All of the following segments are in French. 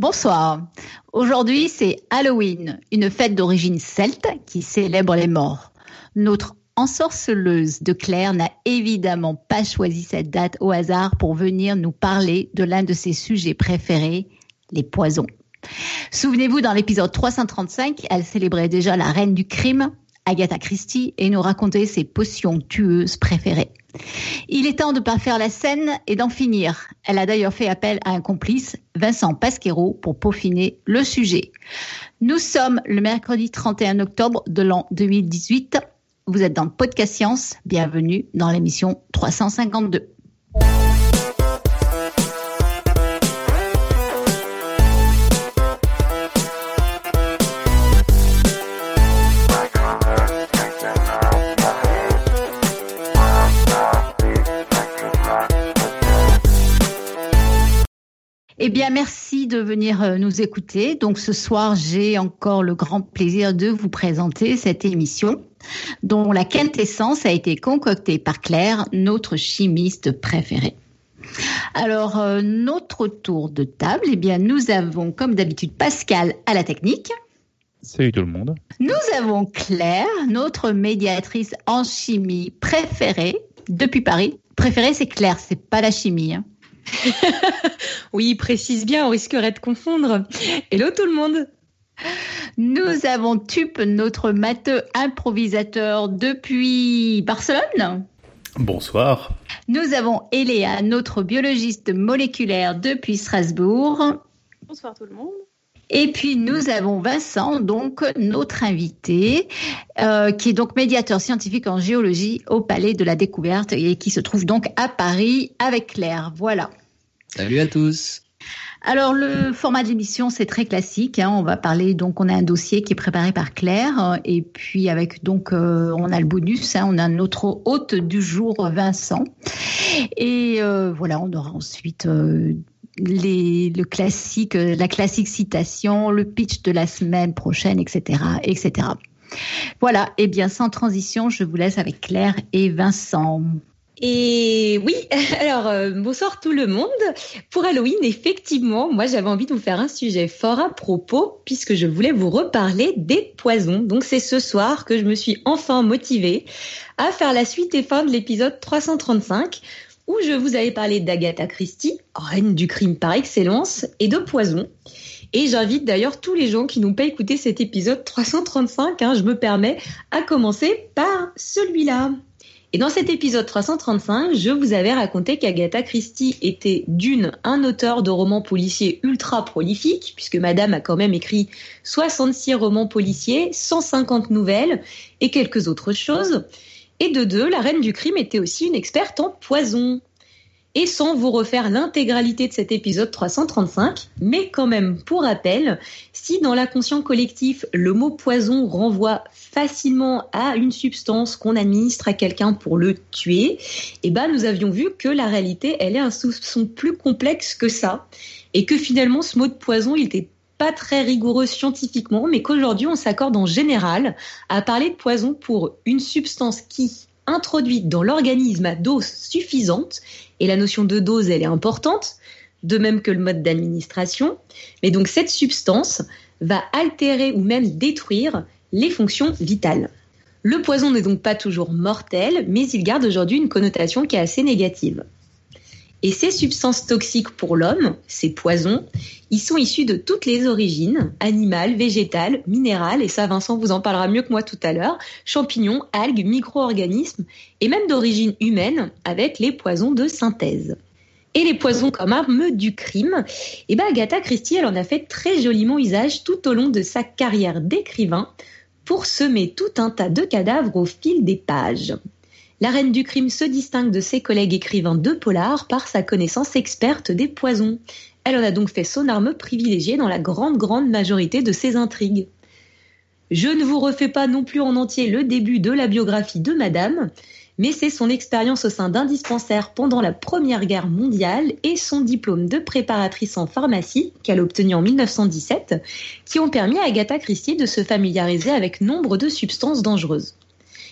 Bonsoir. Aujourd'hui, c'est Halloween, une fête d'origine celte qui célèbre les morts. Notre ensorceleuse de Claire n'a évidemment pas choisi cette date au hasard pour venir nous parler de l'un de ses sujets préférés, les poisons. Souvenez-vous, dans l'épisode 335, elle célébrait déjà la reine du crime, Agatha Christie, et nous racontait ses potions tueuses préférées. Il est temps de pas faire la scène et d'en finir. Elle a d'ailleurs fait appel à un complice, Vincent Pasquero, pour peaufiner le sujet. Nous sommes le mercredi 31 octobre de l'an 2018. Vous êtes dans podcast Science. Bienvenue dans l'émission 352. Eh bien, merci de venir euh, nous écouter. Donc, ce soir, j'ai encore le grand plaisir de vous présenter cette émission dont la quintessence a été concoctée par Claire, notre chimiste préférée. Alors, euh, notre tour de table, eh bien, nous avons, comme d'habitude, Pascal à la technique. Salut tout le monde. Nous avons Claire, notre médiatrice en chimie préférée depuis Paris. Préférée, c'est Claire, c'est pas la chimie. Hein. oui, précise bien, on risquerait de confondre. Hello tout le monde. Nous avons Tup, notre matheux improvisateur depuis Barcelone. Bonsoir. Nous avons Eléa, notre biologiste moléculaire depuis Strasbourg. Bonsoir tout le monde. Et puis nous avons Vincent, donc notre invité, euh, qui est donc médiateur scientifique en géologie au Palais de la Découverte et qui se trouve donc à Paris avec Claire. Voilà. Salut à tous. Alors le format de l'émission c'est très classique. Hein. On va parler donc on a un dossier qui est préparé par Claire et puis avec donc euh, on a le bonus. Hein. on a notre hôte du jour Vincent et euh, voilà on aura ensuite euh, les, le classique, la classique citation, le pitch de la semaine prochaine, etc., etc. Voilà. Et eh bien sans transition, je vous laisse avec Claire et Vincent. Et oui, alors euh, bonsoir tout le monde. Pour Halloween, effectivement, moi j'avais envie de vous faire un sujet fort à propos puisque je voulais vous reparler des poisons. Donc c'est ce soir que je me suis enfin motivée à faire la suite et fin de l'épisode 335 où je vous avais parlé d'Agatha Christie, reine du crime par excellence, et de poison. Et j'invite d'ailleurs tous les gens qui n'ont pas écouté cet épisode 335, hein, je me permets, à commencer par celui-là. Et dans cet épisode 335, je vous avais raconté qu'Agatha Christie était d'une un auteur de romans policiers ultra prolifique, puisque Madame a quand même écrit 66 romans policiers, 150 nouvelles et quelques autres choses. Et de deux, la reine du crime était aussi une experte en poison. Et sans vous refaire l'intégralité de cet épisode 335, mais quand même pour rappel, si dans l'inconscient collectif le mot poison renvoie facilement à une substance qu'on administre à quelqu'un pour le tuer, eh ben nous avions vu que la réalité elle est un soupçon plus complexe que ça, et que finalement ce mot de poison il était pas très rigoureux scientifiquement, mais qu'aujourd'hui on s'accorde en général à parler de poison pour une substance qui, introduite dans l'organisme à dose suffisante, et la notion de dose elle est importante, de même que le mode d'administration, mais donc cette substance va altérer ou même détruire les fonctions vitales. Le poison n'est donc pas toujours mortel, mais il garde aujourd'hui une connotation qui est assez négative. Et ces substances toxiques pour l'homme, ces poisons, ils sont issus de toutes les origines, animales, végétales, minérales, et ça Vincent vous en parlera mieux que moi tout à l'heure, champignons, algues, micro-organismes, et même d'origine humaine avec les poisons de synthèse. Et les poisons comme arme du crime, et eh ben Agatha Christie, elle en a fait très joliment usage tout au long de sa carrière d'écrivain pour semer tout un tas de cadavres au fil des pages. La reine du crime se distingue de ses collègues écrivains de polar par sa connaissance experte des poisons. Elle en a donc fait son arme privilégiée dans la grande, grande majorité de ses intrigues. Je ne vous refais pas non plus en entier le début de la biographie de Madame, mais c'est son expérience au sein d'un dispensaire pendant la Première Guerre mondiale et son diplôme de préparatrice en pharmacie qu'elle a obtenu en 1917 qui ont permis à Agatha Christie de se familiariser avec nombre de substances dangereuses.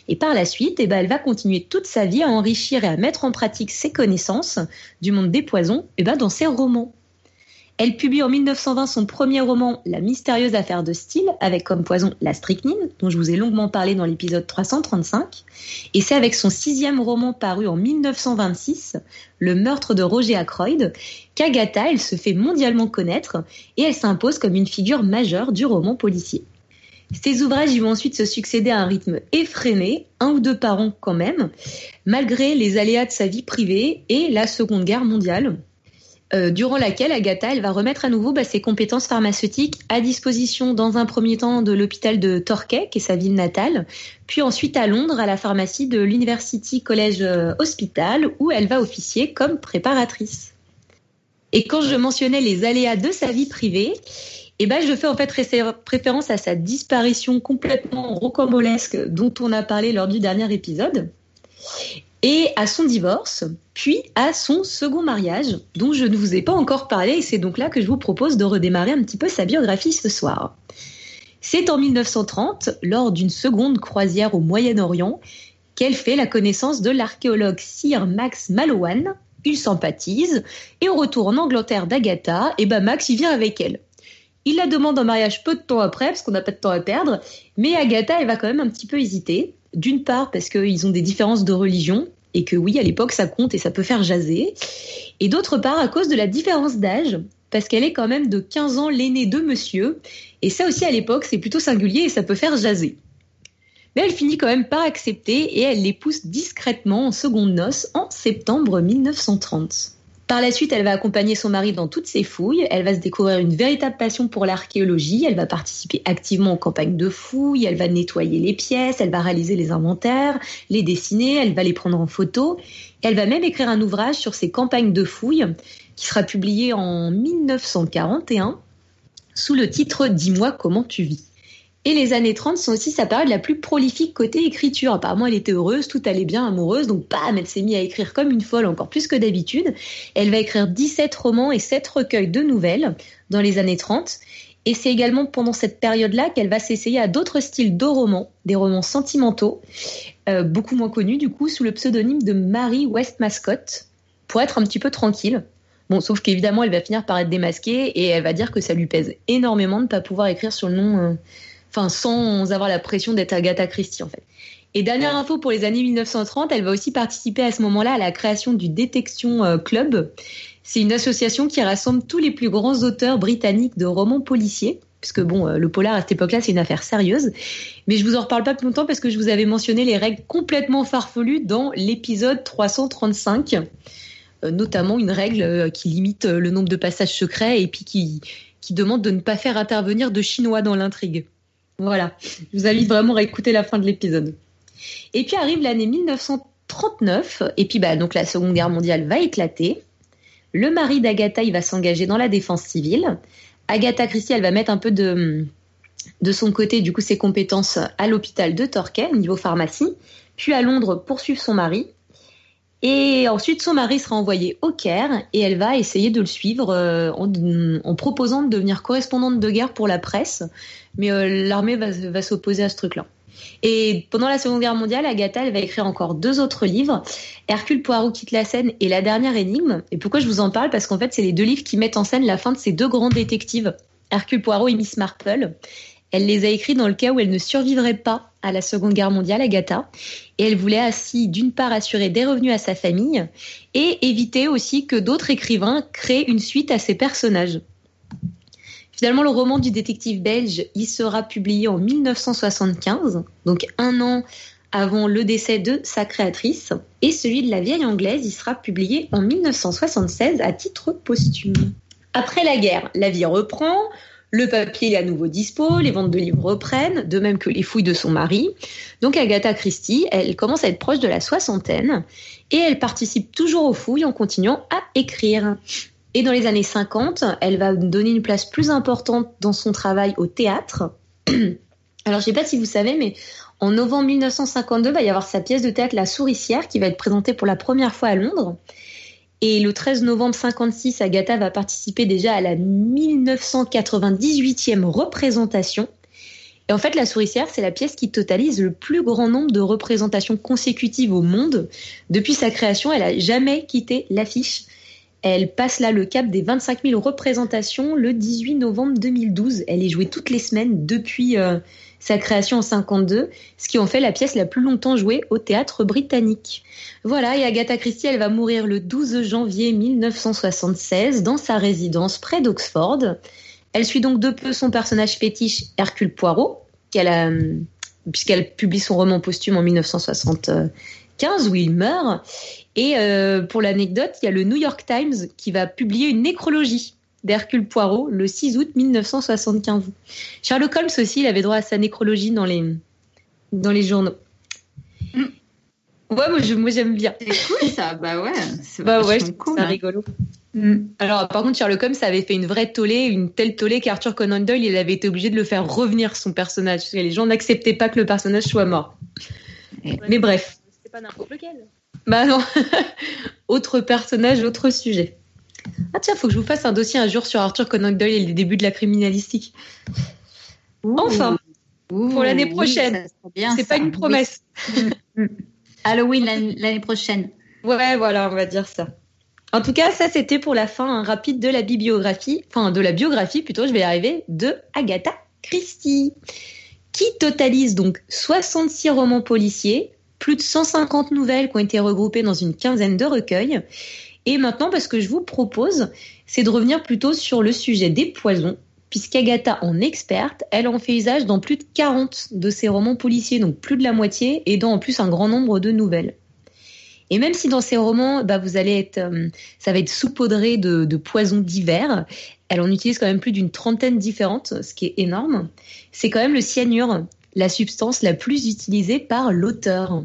Et par la suite, eh ben, elle va continuer toute sa vie à enrichir et à mettre en pratique ses connaissances du monde des poisons eh ben, dans ses romans. Elle publie en 1920 son premier roman, La mystérieuse affaire de style, avec comme poison la strychnine, dont je vous ai longuement parlé dans l'épisode 335. Et c'est avec son sixième roman paru en 1926, Le meurtre de Roger Ackroyd, qu'Agatha, elle se fait mondialement connaître et elle s'impose comme une figure majeure du roman policier. Ces ouvrages vont ensuite se succéder à un rythme effréné, un ou deux par an quand même, malgré les aléas de sa vie privée et la Seconde Guerre mondiale. Euh, durant laquelle Agatha va remettre à nouveau bah, ses compétences pharmaceutiques à disposition dans un premier temps de l'hôpital de Torquay, qui est sa ville natale, puis ensuite à Londres à la pharmacie de l'University College euh, Hospital où elle va officier comme préparatrice. Et quand je mentionnais les aléas de sa vie privée, eh ben, je fais en fait référence à sa disparition complètement rocambolesque dont on a parlé lors du dernier épisode et à son divorce, puis à son second mariage, dont je ne vous ai pas encore parlé, et c'est donc là que je vous propose de redémarrer un petit peu sa biographie ce soir. C'est en 1930, lors d'une seconde croisière au Moyen-Orient, qu'elle fait la connaissance de l'archéologue Sir Max Mallowan. Il sympathise, et au retour en Angleterre d'Agatha, et ben Max y vient avec elle. Il la demande en mariage peu de temps après, parce qu'on n'a pas de temps à perdre, mais Agatha, elle va quand même un petit peu hésiter. D'une part parce qu'ils ont des différences de religion et que oui, à l'époque, ça compte et ça peut faire jaser. Et d'autre part à cause de la différence d'âge, parce qu'elle est quand même de 15 ans l'aînée de monsieur. Et ça aussi, à l'époque, c'est plutôt singulier et ça peut faire jaser. Mais elle finit quand même par accepter et elle l'épouse discrètement en seconde noces en septembre 1930. Par la suite, elle va accompagner son mari dans toutes ses fouilles, elle va se découvrir une véritable passion pour l'archéologie, elle va participer activement aux campagnes de fouilles, elle va nettoyer les pièces, elle va réaliser les inventaires, les dessiner, elle va les prendre en photo, elle va même écrire un ouvrage sur ses campagnes de fouilles qui sera publié en 1941 sous le titre Dis-moi comment tu vis. Et les années 30 sont aussi sa période la plus prolifique côté écriture. Apparemment, elle était heureuse, tout allait bien, amoureuse, donc bam, elle s'est mise à écrire comme une folle, encore plus que d'habitude. Elle va écrire 17 romans et 7 recueils de nouvelles dans les années 30. Et c'est également pendant cette période-là qu'elle va s'essayer à d'autres styles de romans, des romans sentimentaux, euh, beaucoup moins connus du coup, sous le pseudonyme de Marie West Mascot, pour être un petit peu tranquille. Bon, sauf qu'évidemment, elle va finir par être démasquée et elle va dire que ça lui pèse énormément de ne pas pouvoir écrire sur le nom euh, enfin sans avoir la pression d'être Agatha Christie en fait. Et dernière info pour les années 1930, elle va aussi participer à ce moment-là à la création du Détection euh, Club. C'est une association qui rassemble tous les plus grands auteurs britanniques de romans policiers. Puisque bon, euh, le polar à cette époque-là, c'est une affaire sérieuse. Mais je vous en reparle pas plus longtemps parce que je vous avais mentionné les règles complètement farfelues dans l'épisode 335. Euh, notamment une règle qui limite le nombre de passages secrets et puis qui, qui demande de ne pas faire intervenir de Chinois dans l'intrigue. Voilà, je vous invite vraiment à écouter la fin de l'épisode. Et puis arrive l'année 1939, et puis bah, donc la Seconde Guerre mondiale va éclater. Le mari d'Agatha, il va s'engager dans la défense civile. Agatha Christie, elle va mettre un peu de, de son côté, du coup, ses compétences à l'hôpital de Torquay, niveau pharmacie, puis à Londres poursuivre son mari. Et ensuite, son mari sera envoyé au Caire et elle va essayer de le suivre euh, en, proposant de devenir correspondante de guerre pour la presse. Mais euh, l'armée va, s'opposer à ce truc-là. Et pendant la Seconde Guerre mondiale, Agatha, elle va écrire encore deux autres livres, Hercule Poirot quitte la scène et La dernière énigme. Et pourquoi je vous en parle? Parce qu'en fait, c'est les deux livres qui mettent en scène la fin de ces deux grands détectives, Hercule Poirot et Miss Marple. Elle les a écrits dans le cas où elle ne survivrait pas à la Seconde Guerre mondiale, Agatha. Et elle voulait ainsi, d'une part, assurer des revenus à sa famille et éviter aussi que d'autres écrivains créent une suite à ses personnages. Finalement, le roman du détective belge, il sera publié en 1975, donc un an avant le décès de sa créatrice, et celui de la vieille anglaise, il sera publié en 1976 à titre posthume. Après la guerre, la vie reprend, le papier est à nouveau dispo, les ventes de livres reprennent, de même que les fouilles de son mari. Donc Agatha Christie, elle commence à être proche de la soixantaine et elle participe toujours aux fouilles en continuant à écrire. Et dans les années 50, elle va donner une place plus importante dans son travail au théâtre. Alors, je sais pas si vous savez, mais en novembre 1952, va y avoir sa pièce de théâtre La Souricière qui va être présentée pour la première fois à Londres. Et le 13 novembre 56, Agatha va participer déjà à la 1998e représentation. Et en fait, La Souricière, c'est la pièce qui totalise le plus grand nombre de représentations consécutives au monde. Depuis sa création, elle a jamais quitté l'affiche. Elle passe là le cap des 25 000 représentations le 18 novembre 2012. Elle est jouée toutes les semaines depuis euh, sa création en 52, ce qui en fait la pièce la plus longtemps jouée au théâtre britannique. Voilà, et Agatha Christie, elle va mourir le 12 janvier 1976 dans sa résidence près d'Oxford. Elle suit donc de peu son personnage fétiche Hercule Poirot, qu'elle a, puisqu'elle publie son roman posthume en 1975 où il meurt. Et euh, pour l'anecdote, il y a le New York Times qui va publier une nécrologie d'Hercule Poirot le 6 août 1975. Sherlock Holmes aussi, il avait droit à sa nécrologie dans les, dans les journaux. Mm. Ouais, moi, moi j'aime bien. C'est cool ça, bah ouais. C'est bah ouais, cool, c'est hein. rigolo. Mm. Alors, par contre, Sherlock Holmes ça avait fait une vraie tollée, une telle tollée qu'Arthur Conan Doyle, il avait été obligé de le faire revenir son personnage. Parce que les gens n'acceptaient pas que le personnage soit mort. Mais bref. C'est pas n'importe lequel. Bah non. autre personnage, autre sujet. Ah tiens, faut que je vous fasse un dossier un jour sur Arthur Conan Doyle et les débuts de la criminalistique. enfin, pour l'année prochaine. c'est pas une promesse. Halloween l'année prochaine. Ouais, voilà, on va dire ça. En tout cas, ça c'était pour la fin rapide de la bibliographie, enfin de la biographie plutôt, je vais y arriver, de Agatha Christie, qui totalise donc 66 romans policiers, plus de 150 nouvelles qui ont été regroupées dans une quinzaine de recueils, et maintenant, parce que je vous propose, c'est de revenir plutôt sur le sujet des poisons, puisqu'Agatha en experte, elle en fait usage dans plus de 40 de ses romans policiers, donc plus de la moitié, et dans en plus un grand nombre de nouvelles. Et même si dans ces romans, bah, vous allez être, euh, ça va être saupoudré de poisons divers, elle en utilise quand même plus d'une trentaine différentes, ce qui est énorme. C'est quand même le cyanure, la substance la plus utilisée par l'auteur.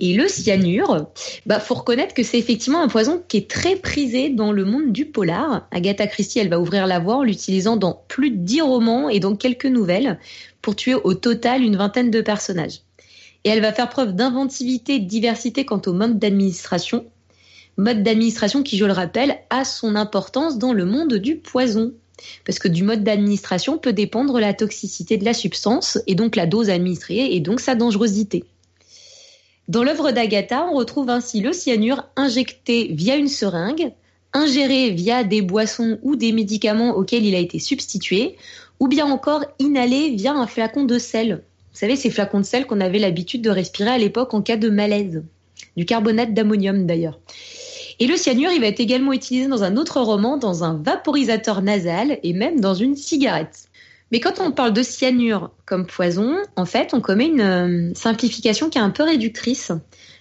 Et le cyanure, bah faut reconnaître que c'est effectivement un poison qui est très prisé dans le monde du polar. Agatha Christie, elle va ouvrir la voie en l'utilisant dans plus de dix romans et dans quelques nouvelles pour tuer au total une vingtaine de personnages. Et elle va faire preuve d'inventivité et de diversité quant au mode d'administration. Mode d'administration qui, je le rappelle, a son importance dans le monde du poison. Parce que du mode d'administration peut dépendre la toxicité de la substance et donc la dose administrée et donc sa dangerosité. Dans l'œuvre d'Agatha, on retrouve ainsi le cyanure injecté via une seringue, ingéré via des boissons ou des médicaments auxquels il a été substitué, ou bien encore inhalé via un flacon de sel. Vous savez, ces flacons de sel qu'on avait l'habitude de respirer à l'époque en cas de malaise. Du carbonate d'ammonium d'ailleurs. Et le cyanure, il va être également utilisé dans un autre roman, dans un vaporisateur nasal et même dans une cigarette. Mais quand on parle de cyanure comme poison, en fait, on commet une euh, simplification qui est un peu réductrice.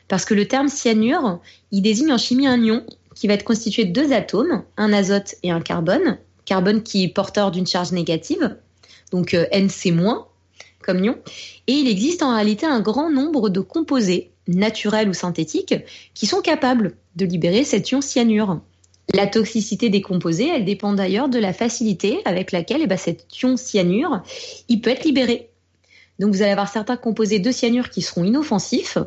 Parce que le terme cyanure, il désigne en chimie un ion qui va être constitué de deux atomes, un azote et un carbone. Carbone qui est porteur d'une charge négative, donc euh, NC- comme ion. Et il existe en réalité un grand nombre de composés, naturels ou synthétiques, qui sont capables de libérer cet ion cyanure. La toxicité des composés, elle dépend d'ailleurs de la facilité avec laquelle eh ben, cet ion cyanure il peut être libéré. Donc vous allez avoir certains composés de cyanure qui seront inoffensifs,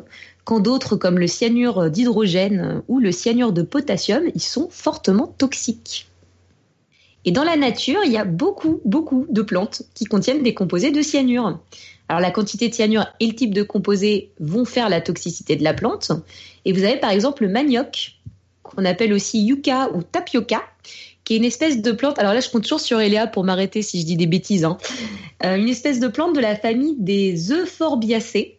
quand d'autres comme le cyanure d'hydrogène ou le cyanure de potassium, ils sont fortement toxiques. Et dans la nature, il y a beaucoup, beaucoup de plantes qui contiennent des composés de cyanure. Alors la quantité de cyanure et le type de composé vont faire la toxicité de la plante. Et vous avez par exemple le manioc qu'on appelle aussi yucca ou tapioca, qui est une espèce de plante. Alors là, je compte toujours sur Eléa pour m'arrêter si je dis des bêtises. Hein. Euh, une espèce de plante de la famille des euphorbiacées,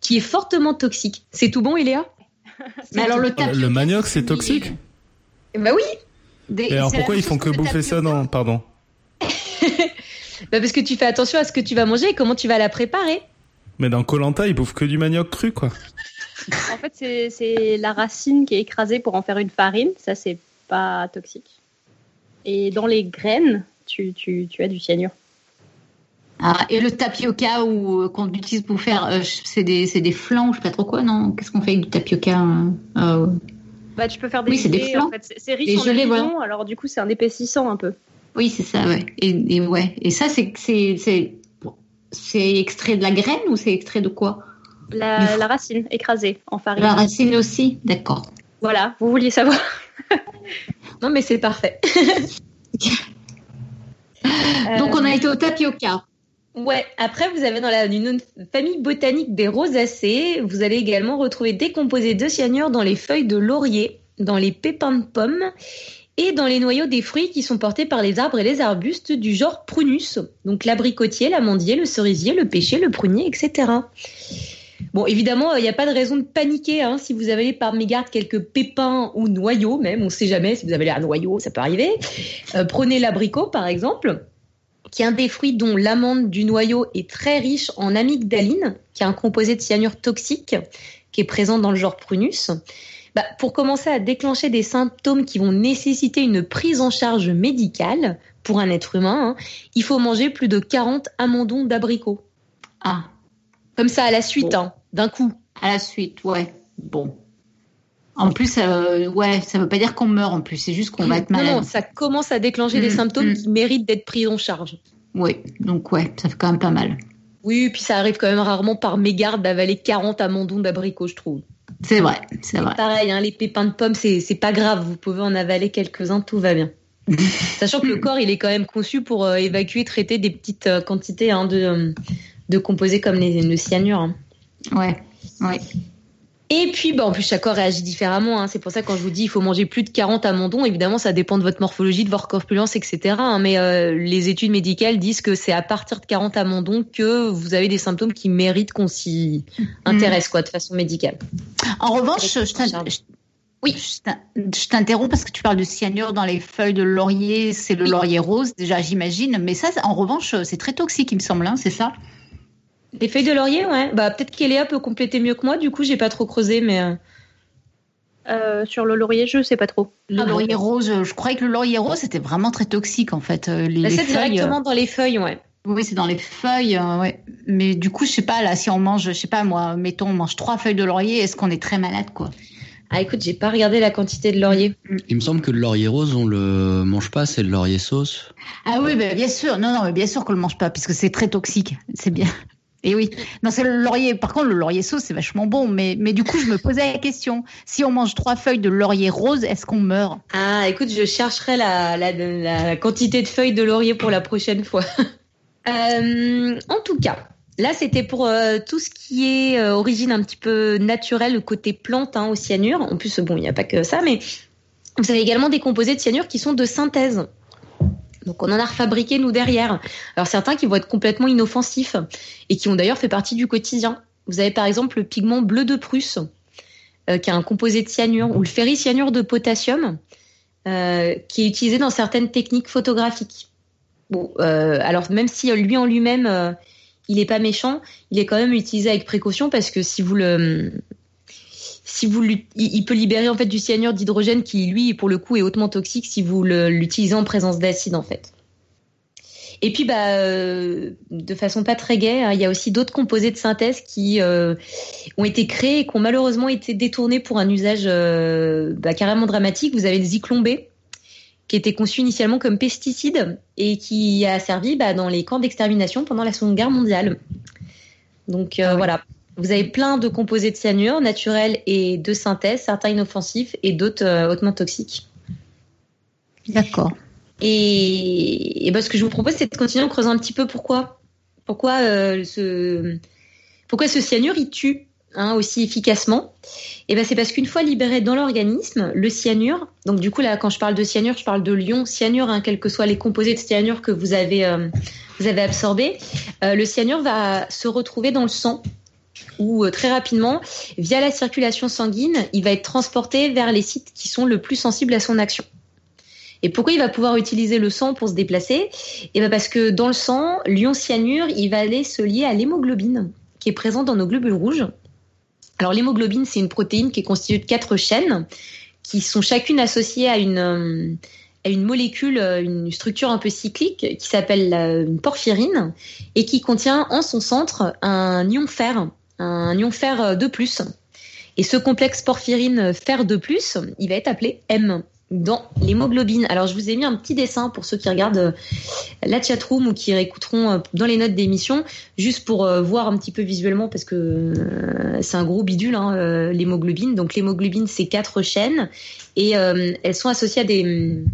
qui est fortement toxique. C'est tout bon, Eléa Mais alors le, le manioc, c'est toxique? Bah oui. Et alors pourquoi ils font que bouffer ça non Pardon? bah parce que tu fais attention à ce que tu vas manger et comment tu vas la préparer. Mais dans Colanta, ils bouffent que du manioc cru, quoi. En fait, c'est la racine qui est écrasée pour en faire une farine. Ça, c'est pas toxique. Et dans les graines, tu, tu, tu as du cyanure. Ah, et le tapioca ou euh, qu'on utilise pour faire, euh, c'est des, des flancs, je sais pas trop quoi, non? Qu'est-ce qu'on fait avec du tapioca euh, Bah, tu peux faire des oui, c'est des flancs. En fait. C'est riche en amidon, alors du coup, c'est un épaississant un peu. Oui, c'est ça, ouais. Et, ouais. Et ça, c'est c'est extrait de la graine ou c'est extrait de quoi? La, la, racine écrasée en farine. La racine aussi, d'accord. Voilà, vous vouliez savoir. non, mais c'est parfait. Donc, on a été au tapioca. Ouais, après, vous avez dans la une famille botanique des rosacées, vous allez également retrouver des composés de cyanure dans les feuilles de laurier, dans les pépins de pommes et dans les noyaux des fruits qui sont portés par les arbres et les arbustes du genre prunus, donc l'abricotier, l'amandier, le cerisier, le pêcher, le prunier, etc. Bon, évidemment, il n'y a pas de raison de paniquer hein, si vous avez par mégarde quelques pépins ou noyaux, même, on ne sait jamais si vous avez un noyau, ça peut arriver. Euh, prenez l'abricot, par exemple qui est un des fruits dont l'amande du noyau est très riche en amygdaline, qui est un composé de cyanure toxique qui est présent dans le genre Prunus. Bah, pour commencer à déclencher des symptômes qui vont nécessiter une prise en charge médicale pour un être humain, hein, il faut manger plus de 40 amandons d'abricot. Ah. Comme ça, à la suite, hein, d'un coup. À la suite, ouais. Bon. En plus, euh, ouais, ça veut pas dire qu'on meurt en plus, c'est juste qu'on va être malade. Non, ça commence à déclencher des mm, symptômes mm. qui méritent d'être pris en charge. Oui, donc ouais, ça fait quand même pas mal. Oui, puis ça arrive quand même rarement par mégarde d'avaler 40 amandons d'abricot, je trouve. C'est vrai, c'est vrai. Pareil, hein, les pépins de pommes, c'est pas grave, vous pouvez en avaler quelques-uns, tout va bien. Sachant que le corps, il est quand même conçu pour euh, évacuer, traiter des petites euh, quantités hein, de, de composés comme les, le cyanure. Hein. Ouais, ouais. Et puis, bah, en plus, chaque corps réagit différemment. Hein. C'est pour ça quand je vous dis il faut manger plus de 40 amandons, évidemment, ça dépend de votre morphologie, de votre corpulence, etc. Hein. Mais euh, les études médicales disent que c'est à partir de 40 amandons que vous avez des symptômes qui méritent qu'on s'y intéresse, quoi, de façon médicale. En revanche, je, oui, je t'interromps parce que tu parles de cyanure dans les feuilles de laurier. C'est le laurier rose, déjà, j'imagine. Mais ça, en revanche, c'est très toxique, il me semble, hein, c'est ça? Les feuilles de laurier, ouais. Bah peut-être qu'Eléa peut compléter mieux que moi. Du coup, j'ai pas trop creusé, mais. Euh. Euh, sur le laurier, je sais pas trop. Le ah laurier rose, je croyais que le laurier rose c'était vraiment très toxique en fait. Euh, les, bah, c'est directement dans les feuilles, ouais. Oui, c'est dans les feuilles, ouais. Mais du coup, je sais pas là, si on mange, je sais pas moi, mettons, on mange trois feuilles de laurier, est-ce qu'on est très malade quoi? Ah écoute, j'ai pas regardé la quantité de laurier. Il me semble que le laurier rose, on le mange pas, c'est le laurier sauce. Ah oui, bah, bien sûr, non, non, mais bien sûr qu'on le mange pas, puisque c'est très toxique. C'est bien. Et oui, non, c'est le laurier. Par contre, le laurier sauce, c'est vachement bon. Mais, mais du coup, je me posais la question si on mange trois feuilles de laurier rose, est-ce qu'on meurt? Ah, écoute, je chercherai la, la, quantité de feuilles de laurier pour la prochaine fois. Euh, en tout cas, là, c'était pour euh, tout ce qui est euh, origine un petit peu naturelle, le côté plante hein, au cyanure. En plus, bon, il n'y a pas que ça, mais vous avez également des composés de cyanure qui sont de synthèse. Donc on en a refabriqué nous derrière. Alors certains qui vont être complètement inoffensifs et qui ont d'ailleurs fait partie du quotidien. Vous avez par exemple le pigment bleu de Prusse, euh, qui est un composé de cyanure, ou le ferricyanure de potassium, euh, qui est utilisé dans certaines techniques photographiques. Bon, euh, alors même si lui en lui-même, il n'est pas méchant, il est quand même utilisé avec précaution parce que si vous le si vous il peut libérer en fait du cyanure d'hydrogène qui lui pour le coup est hautement toxique si vous l'utilisez en présence d'acide en fait. Et puis bah euh, de façon pas très gaie, hein, il y a aussi d'autres composés de synthèse qui euh, ont été créés et qui ont malheureusement été détournés pour un usage euh, bah, carrément dramatique. Vous avez le zyklon B qui était conçu initialement comme pesticide et qui a servi bah, dans les camps d'extermination pendant la Seconde Guerre mondiale. Donc ah voilà, vous avez plein de composés de cyanure naturels et de synthèse, certains inoffensifs et d'autres euh, hautement toxiques. D'accord. Et, ben, ce que je vous propose, c'est de continuer en creusant un petit peu pourquoi. Pourquoi, euh, ce, pourquoi ce cyanure, il tue hein, aussi efficacement? Et ben, c'est parce qu'une fois libéré dans l'organisme, le cyanure, donc du coup, là, quand je parle de cyanure, je parle de lion cyanure, hein, quels que soient les composés de cyanure que vous avez, euh, vous avez absorbés, le cyanure va se retrouver dans le sang où euh, très rapidement, via la circulation sanguine, il va être transporté vers les sites qui sont le plus sensibles à son action. Et pourquoi il va pouvoir utiliser le sang pour se déplacer? Et eh bien parce que dans le sang, l'ion cyanure, il va aller se lier à l'hémoglobine qui est présente dans nos globules rouges. Alors l'hémoglobine, c'est une protéine qui est constituée de quatre chaînes qui sont chacune associées à une euh, molécule, euh, une structure un peu cyclique qui s'appelle une porphyrine et qui contient en son centre un ion fer un ion fer de plus Et ce complexe porphyrine fer de plus, il va être appelé M dans l'hémoglobine. Alors je vous ai mis un petit dessin pour ceux qui regardent euh, la chatroom ou qui réécouteront euh, dans les notes d'émission, juste pour euh, voir un petit peu visuellement parce que c'est un gros bidule hein, l'hémoglobine. Donc l'hémoglobine c'est quatre chaînes et elles sont associées à des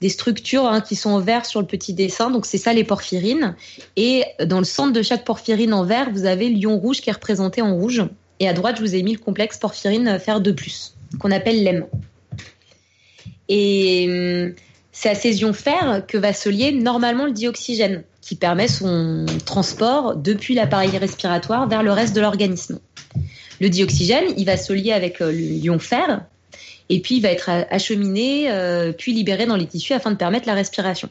des structures hein, qui sont en vert sur le petit dessin. Donc c'est ça les porphyrines. Et dans le centre de chaque porphyrine en vert, vous avez l'ion rouge qui est représenté en rouge. Et à droite, je vous ai mis le complexe porphyrine fer de plus, qu'on appelle l'EM. Et hum, c'est à ces ions fer que va se lier normalement le dioxygène, qui permet son transport depuis l'appareil respiratoire vers le reste de l'organisme. Le dioxygène, il va se lier avec euh, l'ion fer, et puis il va être acheminé, euh, puis libéré dans les tissus afin de permettre la respiration.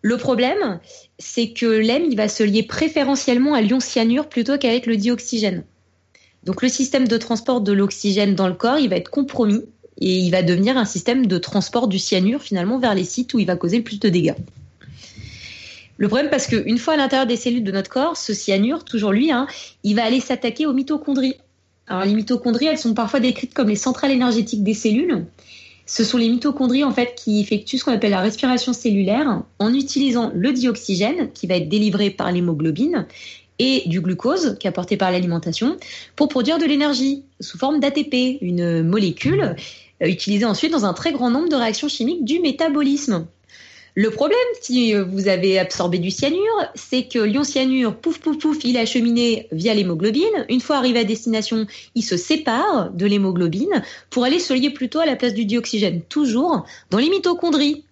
Le problème, c'est que l'hème, il va se lier préférentiellement à l'ion cyanure plutôt qu'avec le dioxygène. Donc le système de transport de l'oxygène dans le corps, il va être compromis et il va devenir un système de transport du cyanure finalement vers les sites où il va causer le plus de dégâts. Le problème, parce qu'une fois à l'intérieur des cellules de notre corps, ce cyanure, toujours lui, hein, il va aller s'attaquer aux mitochondries. Les mitochondries, elles sont parfois décrites comme les centrales énergétiques des cellules. Ce sont les mitochondries en fait qui effectuent ce qu'on appelle la respiration cellulaire en utilisant le dioxygène qui va être délivré par l'hémoglobine et du glucose qui est apporté par l'alimentation pour produire de l'énergie sous forme d'ATP, une molécule euh, utilisé ensuite dans un très grand nombre de réactions chimiques du métabolisme. Le problème, si vous avez absorbé du cyanure, c'est que l'ion cyanure, pouf pouf pouf, il est acheminé via l'hémoglobine. Une fois arrivé à destination, il se sépare de l'hémoglobine pour aller se lier plutôt à la place du dioxygène, toujours dans les mitochondries.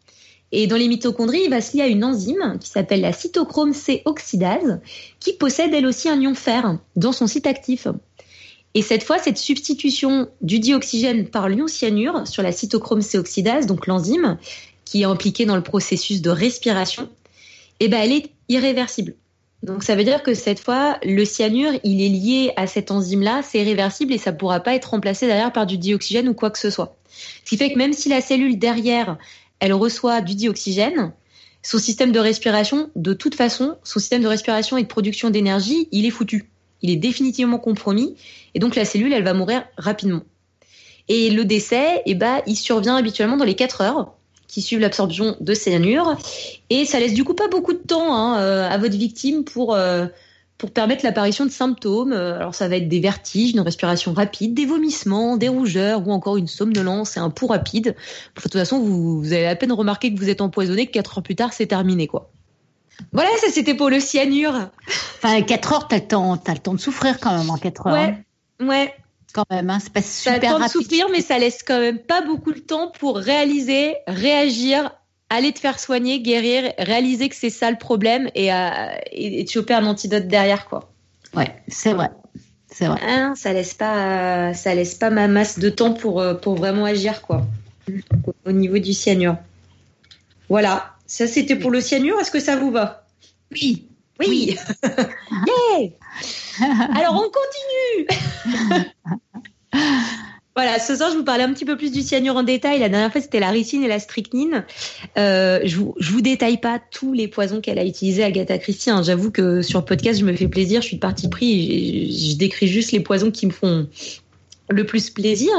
Et dans les mitochondries, il va se lier à une enzyme qui s'appelle la cytochrome C oxydase, qui possède elle aussi un ion fer dans son site actif. Et cette fois, cette substitution du dioxygène par l'ion cyanure sur la cytochrome C oxydase, donc l'enzyme qui est impliquée dans le processus de respiration, eh ben, elle est irréversible. Donc ça veut dire que cette fois, le cyanure, il est lié à cette enzyme-là, c'est irréversible et ça ne pourra pas être remplacé derrière par du dioxygène ou quoi que ce soit. Ce qui fait que même si la cellule derrière, elle reçoit du dioxygène, son système de respiration, de toute façon, son système de respiration et de production d'énergie, il est foutu il est définitivement compromis et donc la cellule, elle va mourir rapidement. Et le décès, eh ben, il survient habituellement dans les 4 heures qui suivent l'absorption de cyanure et ça laisse du coup pas beaucoup de temps hein, euh, à votre victime pour euh, pour permettre l'apparition de symptômes. Alors ça va être des vertiges, une respiration rapide, des vomissements, des rougeurs ou encore une somnolence et un pouls rapide. De toute façon, vous, vous avez à peine remarqué que vous êtes empoisonné, que 4 heures plus tard, c'est terminé quoi. Voilà, ça c'était pour le cyanure. Enfin, 4 heures, t'as le temps, as le temps de souffrir quand même en 4 heures. Ouais, hein. ouais. Quand même, hein, c'est pas super T'as le temps de souffrir, mais ça laisse quand même pas beaucoup de temps pour réaliser, réagir, aller te faire soigner, guérir, réaliser que c'est ça le problème et, euh, et, choper un antidote derrière, quoi. Ouais, c'est vrai. C'est vrai. Hein, ça laisse pas, ça laisse pas ma masse de temps pour, euh, pour vraiment agir, quoi. Au niveau du cyanure. Voilà. Ça, c'était pour le cyanure. Est-ce que ça vous va? Oui. Oui. Alors, on continue. Voilà, ce soir, je vous parlais un petit peu plus du cyanure en détail. La dernière fois, c'était la ricine et la strychnine. Euh, je, vous, je vous détaille pas tous les poisons qu'elle a utilisés, Agatha Christie. Hein. J'avoue que sur le podcast, je me fais plaisir. Je suis de parti pris. Je, je décris juste les poisons qui me font le plus plaisir.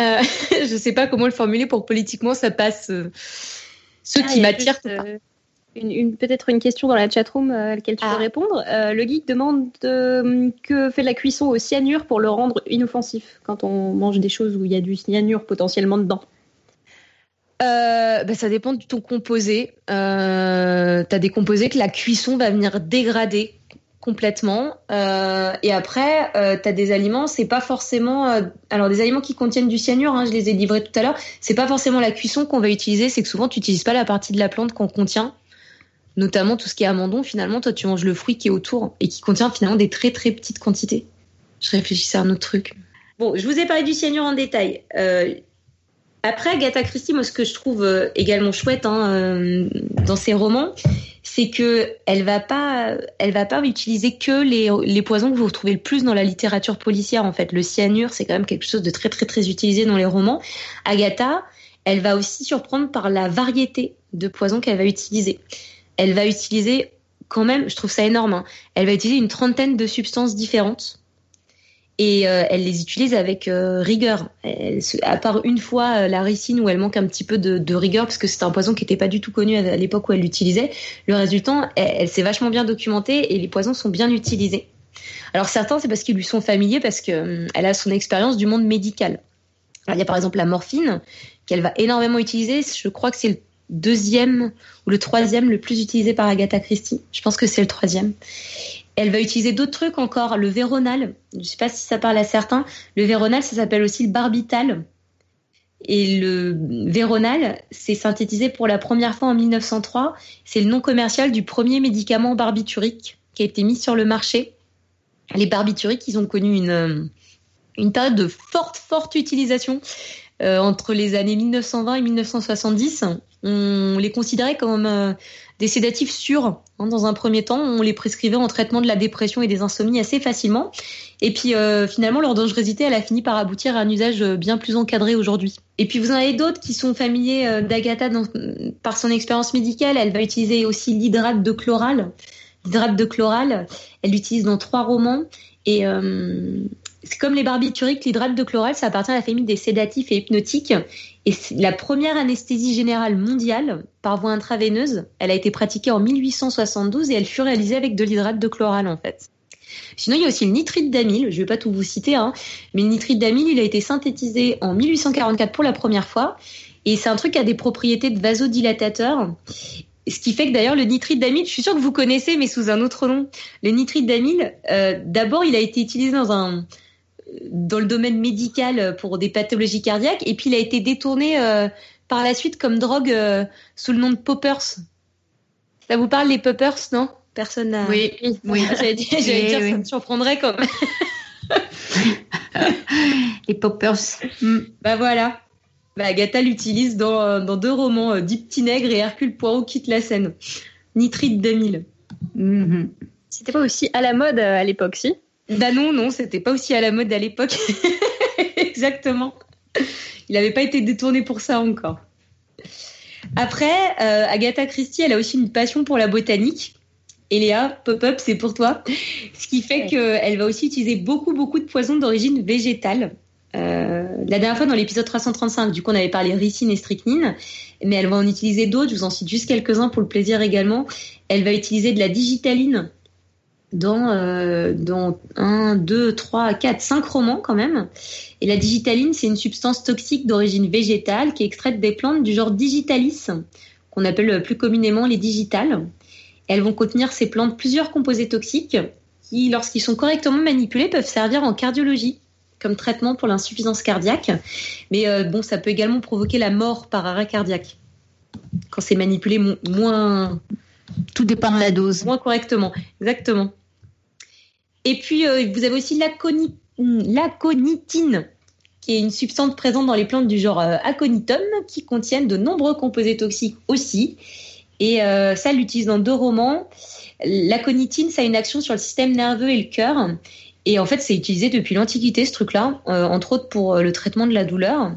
Euh, je sais pas comment le formuler pour que politiquement ça passe. Euh, ceux Ah, qui m'attirent. Juste, une, une- Peut-être une question dans la chatroom euh, à laquelle tu Ah. peux répondre. Euh, le geek demande euh, que fait la cuisson au cyanure pour le rendre inoffensif quand on mange des choses où il y a du cyanure potentiellement dedans? Euh, bah, ça dépend de ton composé. Euh, tu as des composés que la cuisson va venir dégrader complètement. Euh, et après, euh, tu as des aliments, c'est pas forcément... euh, alors, des aliments qui contiennent du cyanure, hein, je les ai livrés tout à l'heure, c'est pas forcément la cuisson qu'on va utiliser, c'est que souvent, tu n'utilises pas la partie de la plante qu'on contient. Notamment tout ce qui est amandon, finalement, toi, tu manges le fruit qui est autour et qui contient finalement des très très petites quantités. Je réfléchissais à un autre truc. Bon, je vous ai parlé du cyanure en détail. Euh, après, Agatha Christie, moi, ce que je trouve euh, également chouette hein, euh, dans ses romans, c'est que elle va pas, elle va pas utiliser que les, les poisons que vous retrouvez le plus dans la littérature policière. En fait, le cyanure, c'est quand même quelque chose de très très très utilisé dans les romans. Agatha, elle va aussi surprendre par la variété de poisons qu'elle va utiliser. Elle va utiliser quand même, je trouve ça énorme. hein, elle va utiliser une trentaine de substances différentes. et euh, elle les utilise avec euh, rigueur. à part une fois la ricine où elle manque un petit peu de, rigueur parce que c'est un poison qui n'était pas du tout connu à, l'époque où elle l'utilisait. Le résultat, elle, elle s'est vachement bien documentée et les poisons sont bien utilisés. Alors certains, c'est parce qu'ils lui sont familiers parce qu'elle hum, a son expérience du monde médical. il y a par exemple la morphine qu'elle va énormément utiliser. Je crois que c'est le deuxième ou le troisième le plus utilisé par Agatha Christie. Je pense que c'est le troisième. Elle va utiliser d'autres trucs encore, le véronal. Je ne sais pas si ça parle à certains. Le véronal, ça s'appelle aussi le barbital. Et le véronal, c'est synthétisé pour la première fois en 1903. C'est le nom commercial du premier médicament barbiturique qui a été mis sur le marché. Les barbituriques, ils ont connu une, une période de forte, forte utilisation. Euh, entre les années 1920 et 1970, on les considérait comme euh, des sédatifs sûrs. Hein, dans un premier temps, on les prescrivait en traitement de la dépression et des insomnies assez facilement. Et puis euh, finalement, leur dangerosité, elle a fini par aboutir à un usage bien plus encadré aujourd'hui. Et puis vous en avez d'autres qui sont familiers d'Agatha par son expérience médicale. Elle va utiliser aussi l'hydrate de chloral. L'hydrate de chloral, elle l'utilise dans trois romans. Et c'est comme les barbituriques, l'hydrate de chloral, ça appartient à la famille des sédatifs et hypnotiques. Et la première anesthésie générale mondiale par voie intraveineuse, elle a été pratiquée en 1872 et elle fut réalisée avec de l'hydrate de chloral en fait. Sinon, il y a aussi le nitrite d'amyle. Je ne vais pas tout vous citer, hein, mais le nitrite d'amyle, il a été synthétisé en 1844 pour la première fois. Et c'est un truc qui a des propriétés de vasodilatateur. Ce qui fait que d'ailleurs le nitrite d'amyle, je suis sûre que vous connaissez, mais sous un autre nom. Le nitrite d'amyle, euh, d'abord, il a été utilisé dans un dans le domaine médical pour des pathologies cardiaques, et puis il a été détourné euh, par la suite comme drogue euh, sous le nom de poppers. Ça vous parle les poppers, non? Personne n'a. Oui, oui. J'allais dire, ça me surprendrait comme. les poppers. Mm. Bah voilà. Bah, Agatha l'utilise dans, dans, deux romans, euh, Deep Nègre et Hercule Poirot quitte la scène. Nitrite 2000. Mm-hmm. C'était pas aussi à la mode à l'époque, si? Bah non, non, c'était pas aussi à la mode à l'époque. Exactement. Il n'avait pas été détourné pour ça encore. Après, euh, Agatha Christie, elle a aussi une passion pour la botanique. Et Léa, pop-up, c'est pour toi. Ce qui fait qu'elle va aussi utiliser beaucoup, beaucoup de poisons d'origine végétale. Euh, la dernière fois, dans l'épisode 335, du coup, on avait parlé ricine et strychnine, mais elle va en utiliser d'autres. Je vous en cite juste quelques-uns pour le plaisir également. Elle va utiliser de la digitaline, dans, euh, dans 1, 2, 3, 4, 5 romans quand même. Et la digitaline, c'est une substance toxique d'origine végétale qui est extraite des plantes du genre digitalis, qu'on appelle plus communément les digitales. Elles vont contenir ces plantes plusieurs composés toxiques qui, lorsqu'ils sont correctement manipulés, peuvent servir en cardiologie comme traitement pour l'insuffisance cardiaque. Mais euh, bon, ça peut également provoquer la mort par arrêt cardiaque quand c'est manipulé moins. Tout dépend de la dose. Moins correctement, exactement. Et puis, euh, vous avez aussi l'aconitine, qui est une substance présente dans les plantes du genre euh, Aconitum, qui contiennent de nombreux composés toxiques aussi. Et euh, ça, l'utilise dans deux romans. L'aconitine, ça a une action sur le système nerveux et le cœur. Et en fait, c'est utilisé depuis l'Antiquité, ce truc-là, entre autres pour le traitement de la douleur.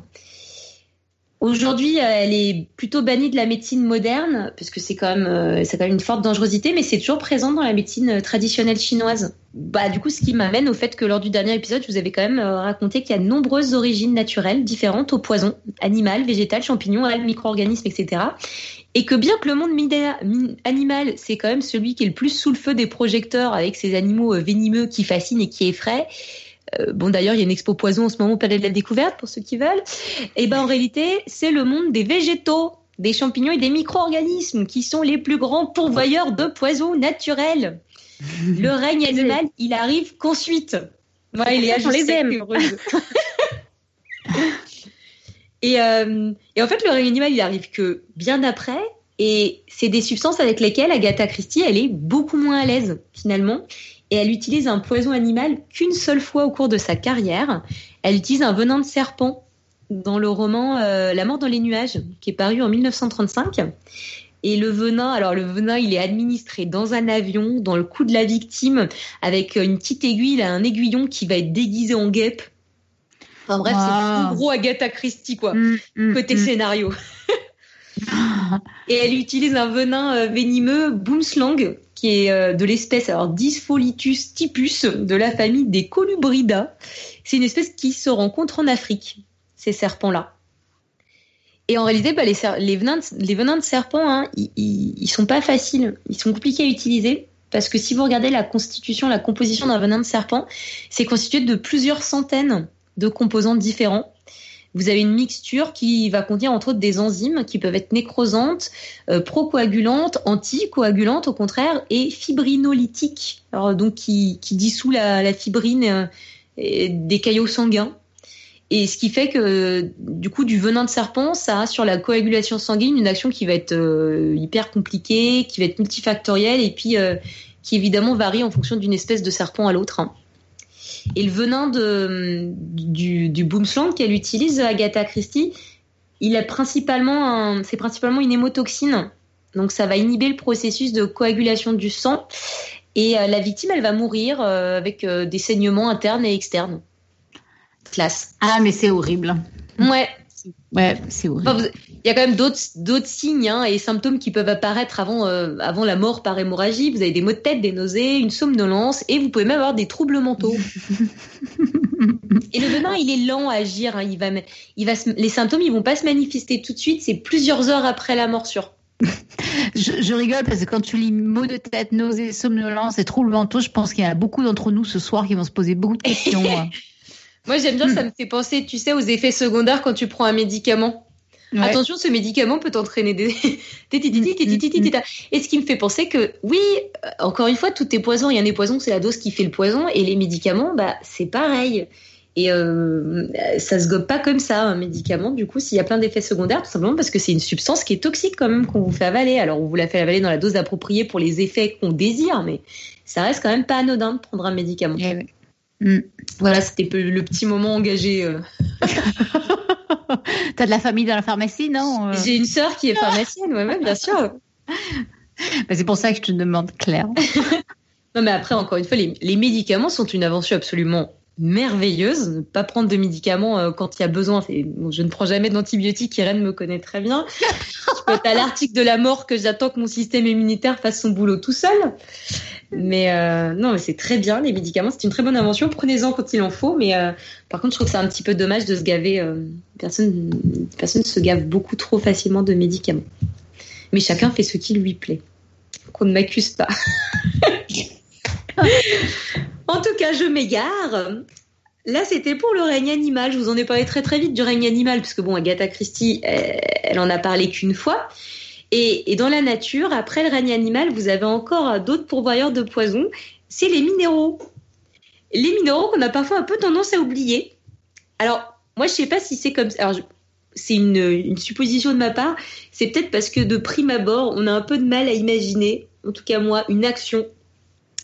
Aujourd'hui, euh, elle est plutôt bannie de la médecine moderne, puisque c'est quand même, euh, quand même une forte dangerosité, mais c'est toujours présent dans la médecine euh, traditionnelle chinoise. Bah, du coup, ce qui m'amène au fait que lors du dernier épisode, je vous avais quand même raconté qu'il y a de nombreuses origines naturelles différentes au poison, animal, végétal, champignon, micro-organismes, etc. Et que bien que le monde animal, c'est quand même celui qui est le plus sous le feu des projecteurs avec ces animaux venimeux qui fascinent et qui effraient, bon d'ailleurs il y a une expo poison en ce moment au Palais de la Découverte pour ceux qui veulent, et ben en réalité c'est le monde des végétaux, des champignons et des micro-organismes qui sont les plus grands pourvoyeurs de poisons naturels. Le règne animal, il arrive qu'ensuite. Ouais, il est les aime. et, euh, et en fait, le règne animal, il arrive que bien après. Et c'est des substances avec lesquelles Agatha Christie, elle est beaucoup moins à l'aise, finalement et elle utilise un poison animal qu'une seule fois au cours de sa carrière. Elle utilise un venin de serpent dans le roman euh, La mort dans les nuages, qui est paru en 1935. Et le venin, alors le venin, il est administré dans un avion, dans le cou de la victime, avec une petite aiguille, un aiguillon qui va être déguisé en guêpe. Enfin bref, c'est c'est gros Agatha Christie, quoi, mm, mm, côté mm. scénario. Et elle utilise un venin euh, venimeux Boomslang, qui est euh, de l'espèce Dyspholitus typus de la famille des Colubrida. C'est une espèce qui se rencontre en Afrique, ces serpents-là. Et en réalité, bah, les, venins de, les hein, ils, ils, sont pas faciles, ils sont compliqués à utiliser parce que si vous regardez la constitution, la composition d'un venin de serpent, c'est constitué de plusieurs centaines de composants différents. Vous avez une mixture qui va contenir entre autres des enzymes qui peuvent être nécrosantes, euh, procoagulantes, anticoagulantes au contraire, et fibrinolytiques, alors donc qui, qui dissout la, la fibrine euh, des caillots sanguins. Et ce qui fait que du coup du venin de serpent, ça a sur la coagulation sanguine une action qui va être euh, hyper compliquée, qui va être multifactorielle et puis euh, qui évidemment varie en fonction d'une espèce de serpent à l'autre. Hein. Et le venin de, du, du boomslang qu'elle utilise, Agatha Christie, il a principalement c'est principalement une hémotoxine. Donc ça va inhiber le processus de coagulation du sang et euh, la victime elle va mourir avec des saignements internes et externes classe. Ah, mais c'est horrible. Ouais. Ouais, c'est horrible. Il y a quand même d'autres d'autres signes hein, et symptômes qui peuvent apparaître avant euh, avant la mort par hémorragie. Vous avez des maux de tête, des nausées, une somnolence et vous pouvez même avoir des troubles mentaux. et le venin, il est lent à agir. Hein. Il va il va les symptômes, ils vont pas se manifester tout de suite. C'est plusieurs heures après la morsure. je, je, rigole parce que quand tu lis maux de tête, nausées, somnolence et troubles mentaux, je pense qu'il y a beaucoup d'entre nous ce soir qui vont se poser beaucoup de questions. Moi, j'aime bien, ça me fait penser, tu sais, aux effets secondaires quand tu prends un médicament. Attention, ce médicament peut t'entraîner des... Et ce qui me fait penser que, oui, euh, encore une fois, tout est poison. Il y a des poisons, c'est la dose qui fait le poison. Et les médicaments, bah, c'est pareil. Et euh, ça se gobe pas comme ça, un médicament. Du coup, s'il y a plein d'effets secondaires, tout simplement parce que c'est une substance qui est toxique quand même qu'on vous fait avaler. Alors, on vous la fait avaler dans la dose appropriée pour les effets qu'on désire, mais ça reste quand même pas anodin de prendre un médicament. Eh Mm. Voilà, c'était le petit moment engagé. Euh. T'as de la famille dans la pharmacie, non euh? J'ai une sœur qui est pharmacienne, ouais, bien sûr. Bah, c'est pour ça que je te demande, Claire. non, mais après, encore une fois, les, les, médicaments sont une invention absolument merveilleuse. Ne pas prendre de médicaments euh, quand il y a besoin. Bon, je ne prends jamais d'antibiotiques, Irène me connaît très bien. je peux être à l'article de la mort que j'attends que mon système immunitaire fasse son boulot tout seul. Mais euh, non, mais c'est très bien les médicaments, c'est une très bonne invention. Prenez-en quand il en faut, mais euh, par contre, je trouve que c'est un petit peu dommage de se gaver. Euh, personne, personne se gave beaucoup trop facilement de médicaments. Mais chacun fait ce qui lui plaît. Qu'on ne m'accuse pas. en tout cas, je m'égare. Là, c'était pour le règne animal. Je vous en ai parlé très très vite du règne animal, puisque bon, Agatha Christie, elle en a parlé qu'une fois. Et, dans la nature, après le règne animal, vous avez encore d'autres pourvoyeurs de poison, c'est les minéraux. Les minéraux qu'on a parfois un peu tendance à oublier. Alors, moi, je sais pas si c'est comme ça. C'est une, supposition de ma part. C'est peut-être parce que de prime abord, on a un peu de mal à imaginer, en tout cas moi, une action,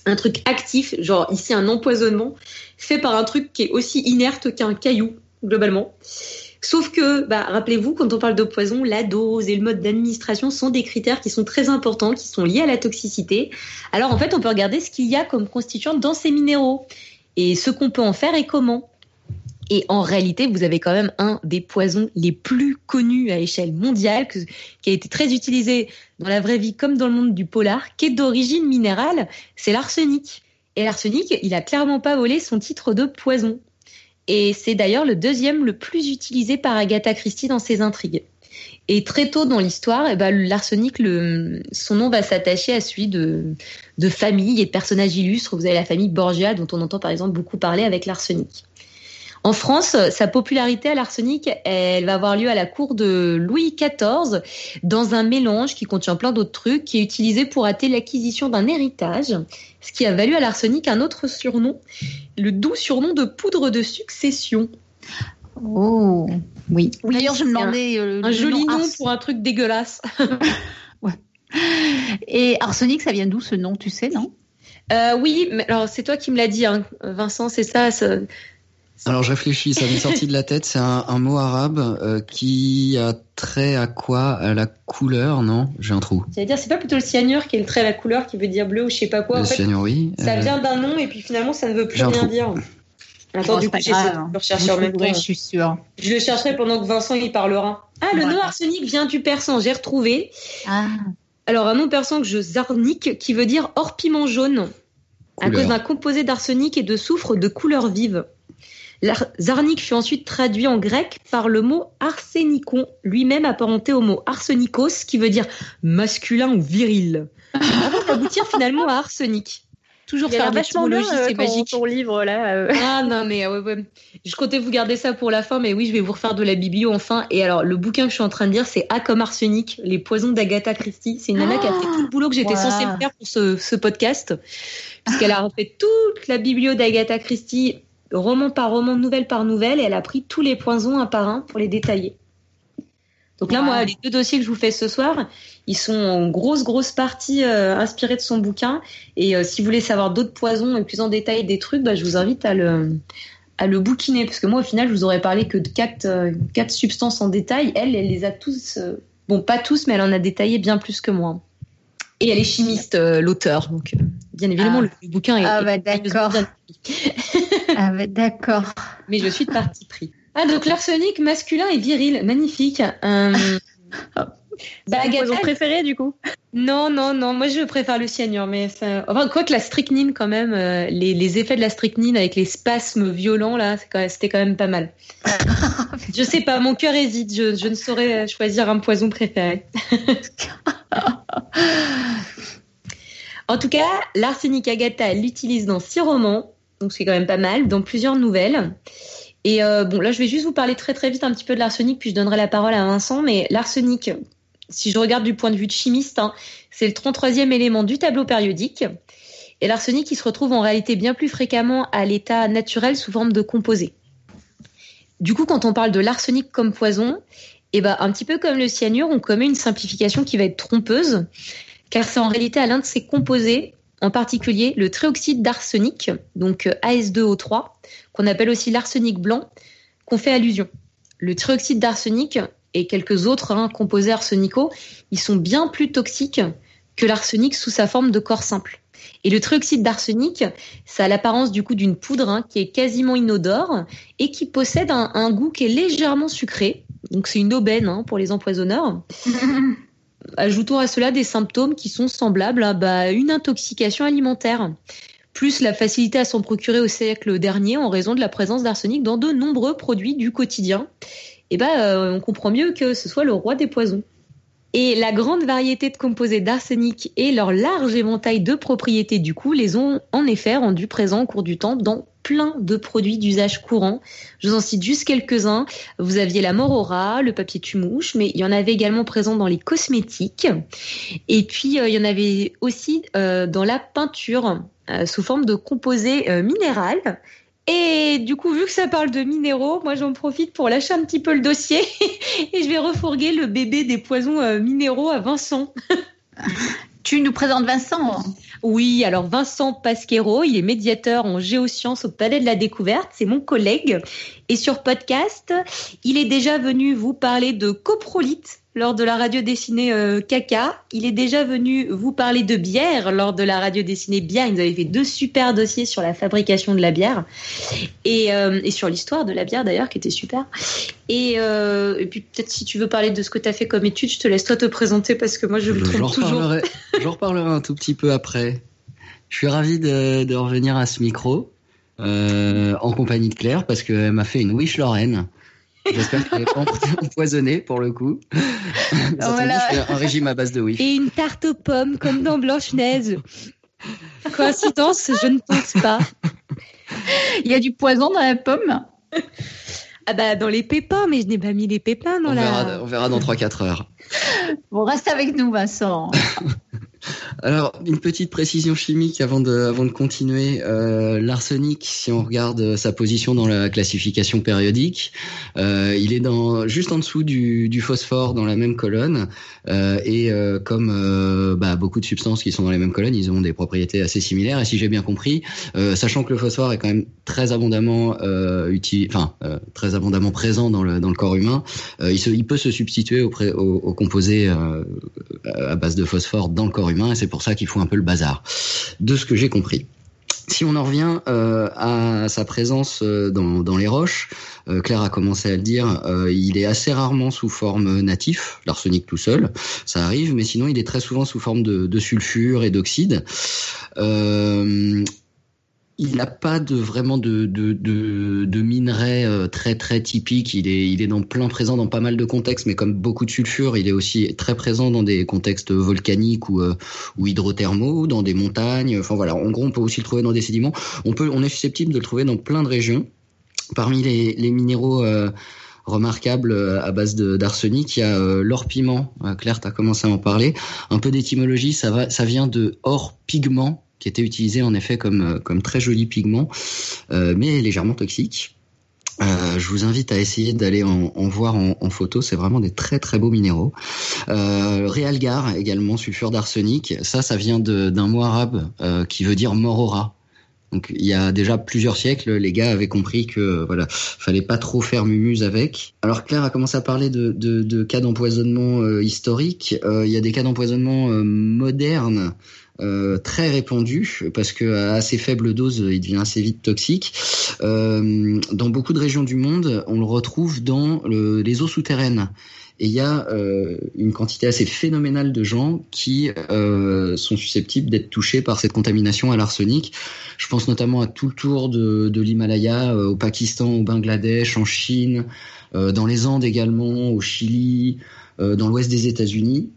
un truc actif, genre ici un empoisonnement, fait par un truc qui est aussi inerte qu'un caillou, globalement. Sauf que, bah, rappelez-vous, quand on parle de poison, la dose et le mode d'administration sont des critères qui sont très importants, qui sont liés à la toxicité. Alors en fait, on peut regarder ce qu'il y a comme constituant dans ces minéraux et ce qu'on peut en faire et comment. Et en réalité, vous avez quand même un des poisons les plus connus à échelle mondiale, qui a été très utilisé dans la vraie vie comme dans le monde du polar, qui est d'origine minérale, c'est l'arsenic. Et l'arsenic, il a clairement pas volé son titre de poison. Et c'est d'ailleurs le deuxième le plus utilisé par Agatha Christie dans ses intrigues. Et très tôt dans l'histoire, eh ben, l'arsenic, son nom va s'attacher à celui de, de familles et de personnages illustres. Vous avez la famille Borgia, dont on entend par exemple beaucoup parler avec l'arsenic. En France, sa popularité à l'arsenic, elle va avoir lieu à la cour de Louis XIV dans un mélange qui contient plein d'autres trucs, qui est utilisé pour hâter l'acquisition d'un héritage, ce qui a valu à l'arsenic un autre surnom, le doux surnom de poudre de succession. Oh, oui. D'ailleurs, je me demandais euh, un joli nom, pour un truc dégueulasse. ouais. Et arsenic, ça vient d'où ce nom, tu sais, non? Euh, Oui, mais alors c'est toi qui me l'as dit, hein, Vincent, c'est ça, ça alors je réfléchis, ça m'est sorti de la tête. C'est un, mot arabe euh, qui a trait à quoi? À la couleur, non? J'ai un trou. cest à dire, c'est pas plutôt le cyanure qui est le trait à la couleur qui veut dire bleu ou je sais pas quoi. Le cyanure, oui. Ça euh, vient d'un nom et puis finalement ça ne veut plus rien dire. Attends, du coup, j'essaie de le rechercher en même temps. Je suis sûre. Je le chercherai pendant que Vincent y parlera. Ah, le nom arsenic vient du persan, j'ai retrouvé. Ah. Alors, un nom persan que je zarnik, qui veut dire hors piment jaune, à cause d'un composé d'arsenic et de soufre de couleur vive. Zarnik fut ensuite traduit en grec par le mot arsénicon, lui-même apparenté au mot arsenikos, qui veut dire masculin ou viril, avant d'aboutir finalement à arsenic. Toujours faire vachement bien c'est magique. Ton livre là. Euh. Ah non mais ouais, ouais. je comptais vous garder ça pour la fin, mais oui, je vais vous refaire de la biblio enfin. Et alors le bouquin que je suis en train de lire, c'est A comme arsenic, les poisons d'Agatha Christie. C'est une nana qui a fait tout le boulot que j'étais censée faire pour ce, ce podcast, puisqu'elle a refait toute la biblio d'Agatha Christie, roman par roman, nouvelle par nouvelle, et elle a pris tous les poisons un par un pour les détailler. Donc là, moi, les deux dossiers que je vous fais ce soir, ils sont en grosse, grosse partie euh, inspirés de son bouquin. Et euh, si vous voulez savoir d'autres poisons et plus en détail des trucs, bah, je vous invite à le, à le bouquiner. Parce que moi, au final, je vous aurais parlé que de quatre, euh, quatre substances en détail. Elle, elle les a tous, bon, pas tous, mais elle en a détaillé bien plus que moi. Et elle est chimiste, l'auteur. Donc, bien évidemment, ah. le, bouquin est. Ah, bah, d'accord. ah, bah, d'accord. Mais je suis de parti pris. Ah, donc l'arsenic masculin et viril, magnifique. Euh... bah, poison préféré du coup? Non, non, non. Moi, je préfère le cyanure, mais ça... enfin, quoi que la strychnine, quand même, euh, les, les, effets de la strychnine avec les spasmes violents là, c'était quand même pas mal. je sais pas, mon cœur hésite. Je, je ne saurais choisir un poison préféré. en tout cas, l'arsenic Agatha, elle l'utilise dans six romans, donc c'est quand même pas mal, dans plusieurs nouvelles. Et euh, bon, là, je vais juste vous parler très très vite un petit peu de l'arsenic, puis je donnerai la parole à Vincent. Mais l'arsenic, si je regarde du point de vue de chimiste, hein, c'est le 33e élément du tableau périodique. Et l'arsenic, il se retrouve en réalité bien plus fréquemment à l'état naturel sous forme de composé. Du coup, quand on parle de l'arsenic comme poison, eh ben, un petit peu comme le cyanure, on commet une simplification qui va être trompeuse, car c'est en réalité à l'un de ces composés en particulier le trioxyde d'arsenic, donc euh, AS2O3, qu'on appelle aussi l'arsenic blanc, qu'on fait allusion. Le trioxyde d'arsenic et quelques autres hein, composés arsenicaux, ils sont bien plus toxiques que l'arsenic sous sa forme de corps simple. Et le trioxyde d'arsenic, ça a l'apparence du coup d'une poudre hein, qui est quasiment inodore et qui possède un, goût qui est légèrement sucré. Donc c'est une aubaine hein, pour les empoisonneurs. Ajoutons à cela des symptômes qui sont semblables à bah, une intoxication alimentaire, plus la facilité à s'en procurer au siècle dernier en raison de la présence d'arsenic dans de nombreux produits du quotidien. Et bah, euh, on comprend mieux que ce soit le roi des poisons. Et la grande variété de composés d'arsenic et leur large éventail de propriétés du coup les ont en effet rendus présents au cours du temps dans plein de produits d'usage courant. Je vous en cite juste quelques-uns. Vous aviez la morora, le papier tumouche, mais il y en avait également présent dans les cosmétiques. Et puis, euh, il y en avait aussi euh, dans la peinture euh, sous forme de composé minéral. Et du coup, vu que ça parle de minéraux, moi j'en profite pour lâcher un petit peu le dossier et je vais refourguer le bébé des poisons minéraux à Vincent. Tu nous présentes Vincent Oui, alors Vincent Pasquero, il est médiateur en géosciences au Palais de la Découverte, c'est mon collègue. Et sur podcast, il est déjà venu vous parler de coprolite lors de la radio dessinée euh, Caca. Il est déjà venu vous parler de bière lors de la radio dessinée Bière. Ils avaient fait deux super dossiers sur la fabrication de la bière et, euh, et sur l'histoire de la bière d'ailleurs, qui était super. Et, euh, et puis peut-être si tu veux parler de ce que tu as fait comme étude, je te laisse toi te présenter parce que moi je le trouve toujours. J'en reparlerai un tout petit peu après. Je suis ravi de, de revenir à ce micro. Euh, en compagnie de Claire parce qu'elle m'a fait une wish Lorraine. J'espère qu'elle n'est pas empoisonnée pour le coup. un régime à base de wish. Et une tarte aux pommes comme dans Blanche-Neige. Coïncidence, je ne pense pas. Il y a du poison dans la pomme? Ah bah dans les pépins, mais je n'ai pas mis les pépins dans on la... Verra, on verra dans 3-4 heures. Bon, reste avec nous Vincent. Alors, une petite précision chimique avant de, avant de continuer. Euh, L'arsenic, si on regarde sa position dans la classification périodique, euh, il est dans, juste en dessous du, phosphore dans la même colonne. Euh, et euh, comme euh, bah, beaucoup de substances qui sont dans les mêmes colonnes, ils ont des propriétés assez similaires. Et si j'ai bien compris, euh, sachant que le phosphore est quand même très abondamment très abondamment présent dans le, dans le corps humain, il, peut se substituer au, au, au composé à base de phosphore dans le corps humain et c'est pour ça qu'il faut un peu le bazar, de ce que j'ai compris. Si on en revient euh, à sa présence euh, dans, les roches, euh, Claire a commencé à le dire, il est assez rarement sous forme natif, l'arsenic tout seul, ça arrive, mais sinon il est très souvent sous forme de sulfure et d'oxyde il n'a pas de vraiment de, de, de, de minerai euh, très très typique. Il est, il est dans plein présent dans pas mal de contextes, mais comme beaucoup de sulfure, il est aussi très présent dans des contextes volcaniques ou, euh, ou hydrothermaux, dans des montagnes. Enfin voilà, en gros, on peut aussi le trouver dans des sédiments. On peut, on est susceptible de le trouver dans plein de régions. Parmi les, les minéraux euh, remarquables à base d'arsenic, il y a l'or piment. Claire, tu as commencé à en parler. Un peu d'étymologie, ça va, ça vient de or pigment qui était utilisé en effet comme, euh, comme très joli pigment, euh, mais légèrement toxique. Euh, je vous invite à essayer d'aller en, voir en, photo. C'est vraiment des très très beaux minéraux. Euh, Realgar également, sulfure d'arsenic. Ça, ça vient d'un mot arabe qui veut dire morora. Donc il y a déjà plusieurs siècles, les gars avaient compris que voilà, fallait pas trop faire mumuse avec. Alors Claire a commencé à parler de, de, cas d'empoisonnement historiques. il y a des cas d'empoisonnement modernes euh, très répandu parce que à assez faible dose, il devient assez vite toxique. Euh, dans beaucoup de régions du monde, on le retrouve dans les eaux souterraines. Et il y a euh, une quantité assez phénoménale de gens qui euh, sont susceptibles d'être touchés par cette contamination à l'arsenic. Je pense notamment à tout le tour de, de l'Himalaya, au Pakistan, au Bangladesh, en Chine, dans les Andes également, au Chili, dans l'ouest des États-Unis.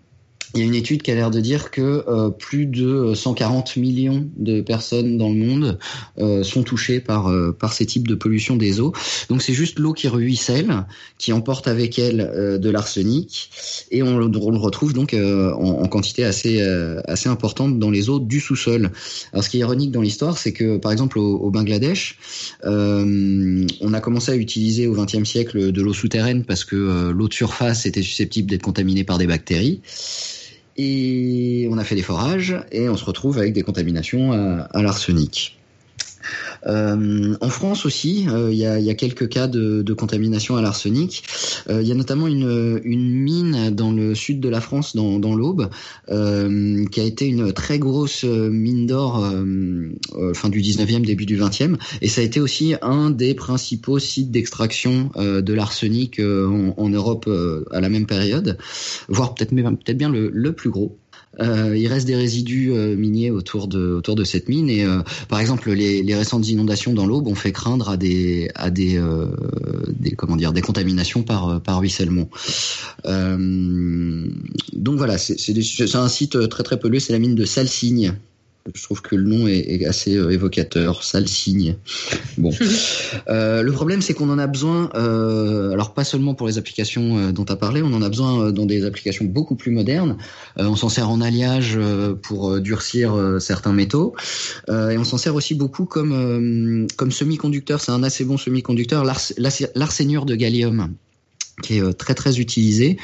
Il y a une étude qui a l'air de dire que euh, plus de 140 millions de personnes dans le monde euh, sont touchées par euh, par ces types de pollution des eaux. Donc c'est juste l'eau qui ruisselle, qui emporte avec elle de l'arsenic, et on, on, le retrouve donc en, en, quantité assez assez importante dans les eaux du sous-sol. Alors ce qui est ironique dans l'histoire, c'est que par exemple au, au Bangladesh, on a commencé à utiliser au XXe siècle de l'eau souterraine parce que l'eau de surface était susceptible d'être contaminée par des bactéries. Et on a fait des forages et on se retrouve avec des contaminations à, l'arsenic. Euh, en France aussi, euh, il y, a, quelques cas de, contamination à l'arsenic. Euh, il y a notamment une, mine dans le sud de la France, dans, l'Aube, qui a été une très grosse mine d'or fin du 19e, début du 20e. Et ça a été aussi un des principaux sites d'extraction de l'arsenic en, Europe à la même période, voire peut-être peut-être bien le plus gros. Euh, il reste des résidus euh, miniers autour de autour de cette mine et euh, par exemple les, les, récentes inondations dans l'Aube ont fait craindre à des à des, euh, des comment dire des contaminations par par ruissellement. donc voilà, c'est un site très très pollué, c'est la mine de Salsigne je trouve que le nom est, assez euh, évocateur, ça le signe. Bon, euh, le problème c'est qu'on en a besoin. Euh, alors pas seulement pour les applications dont tu as parlé, on en a besoin dans des applications beaucoup plus modernes. on s'en sert en alliage pour durcir certains métaux, et on s'en sert aussi beaucoup comme comme semi-conducteur. C'est un assez bon semi-conducteur, l'arsénure de gallium qui est euh, très très utilisé.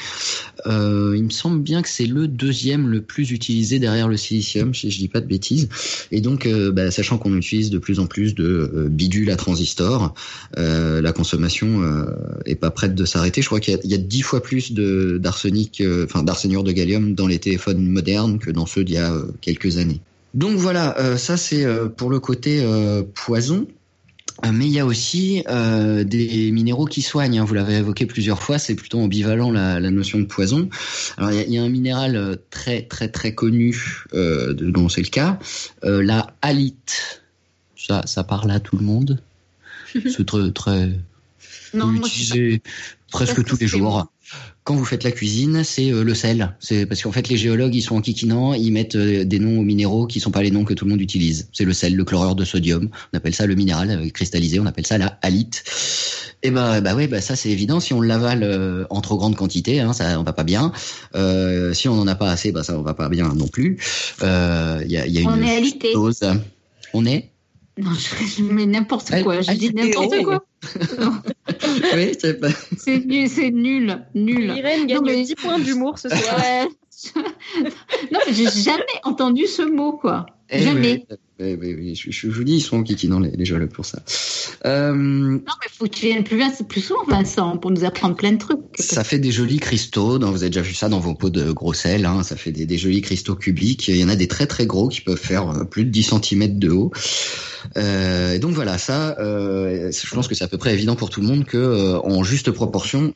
Euh, il me semble bien que c'est le deuxième le plus utilisé derrière le silicium, si je dis pas de bêtises. Et donc, euh, bah, sachant qu'on utilise de plus en plus de bidules à transistors, la consommation est pas prête de s'arrêter. Je crois qu'il y, a dix fois plus de d'arsenic, enfin d'arsénure de gallium dans les téléphones modernes que dans ceux d'il y a quelques années. Donc voilà, ça c'est pour le côté poison. Euh, mais il y a aussi euh, des minéraux qui soignent. Hein. Vous l'avez évoqué plusieurs fois, c'est plutôt ambivalent la, la, notion de poison. Alors il y, a un minéral euh, très très très connu euh, dont c'est le cas, euh, la halite. Ça, ça parle à tout le monde. c'est très très non, utilisé presque tous les jours quand vous faites la cuisine, c'est euh, le sel. C'est parce qu'en fait les géologues ils sont en kikinant, ils mettent euh, des noms aux minéraux qui sont pas les noms que tout le monde utilise. C'est le sel, le chlorure de sodium. On appelle ça le minéral euh, cristallisé. On appelle ça la halite. Et ben bah ouais bah ça c'est évident. Si on l'avale en trop grande quantité, hein, ça on va pas bien. Euh, si on en a pas assez, bah ça on va pas bien non plus. Il y a, y a une on est. On est non, je, mets n'importe quoi. Je dis n'importe quoi. oui, c'est pas... C'est nul, c'est nul, nul. Irène gagne mais... 10 points d'humour ce soir. non, mais j'ai jamais entendu ce mot, quoi. Eh jamais. je, vous dis, ils sont kikinants les, les géologues pour ça. Euh, non, mais faut que tu viennes plus, plus souvent, Vincent, pour nous apprendre plein de trucs. Ça fait des jolis cristaux. vous avez déjà vu ça dans vos pots de gros sel. Hein, ça fait des, des, jolis cristaux cubiques. Il y en a des très très gros qui peuvent faire euh, plus de 10 cm de haut. Euh, donc voilà, ça, euh, je pense que c'est à peu près évident pour tout le monde que en juste proportion,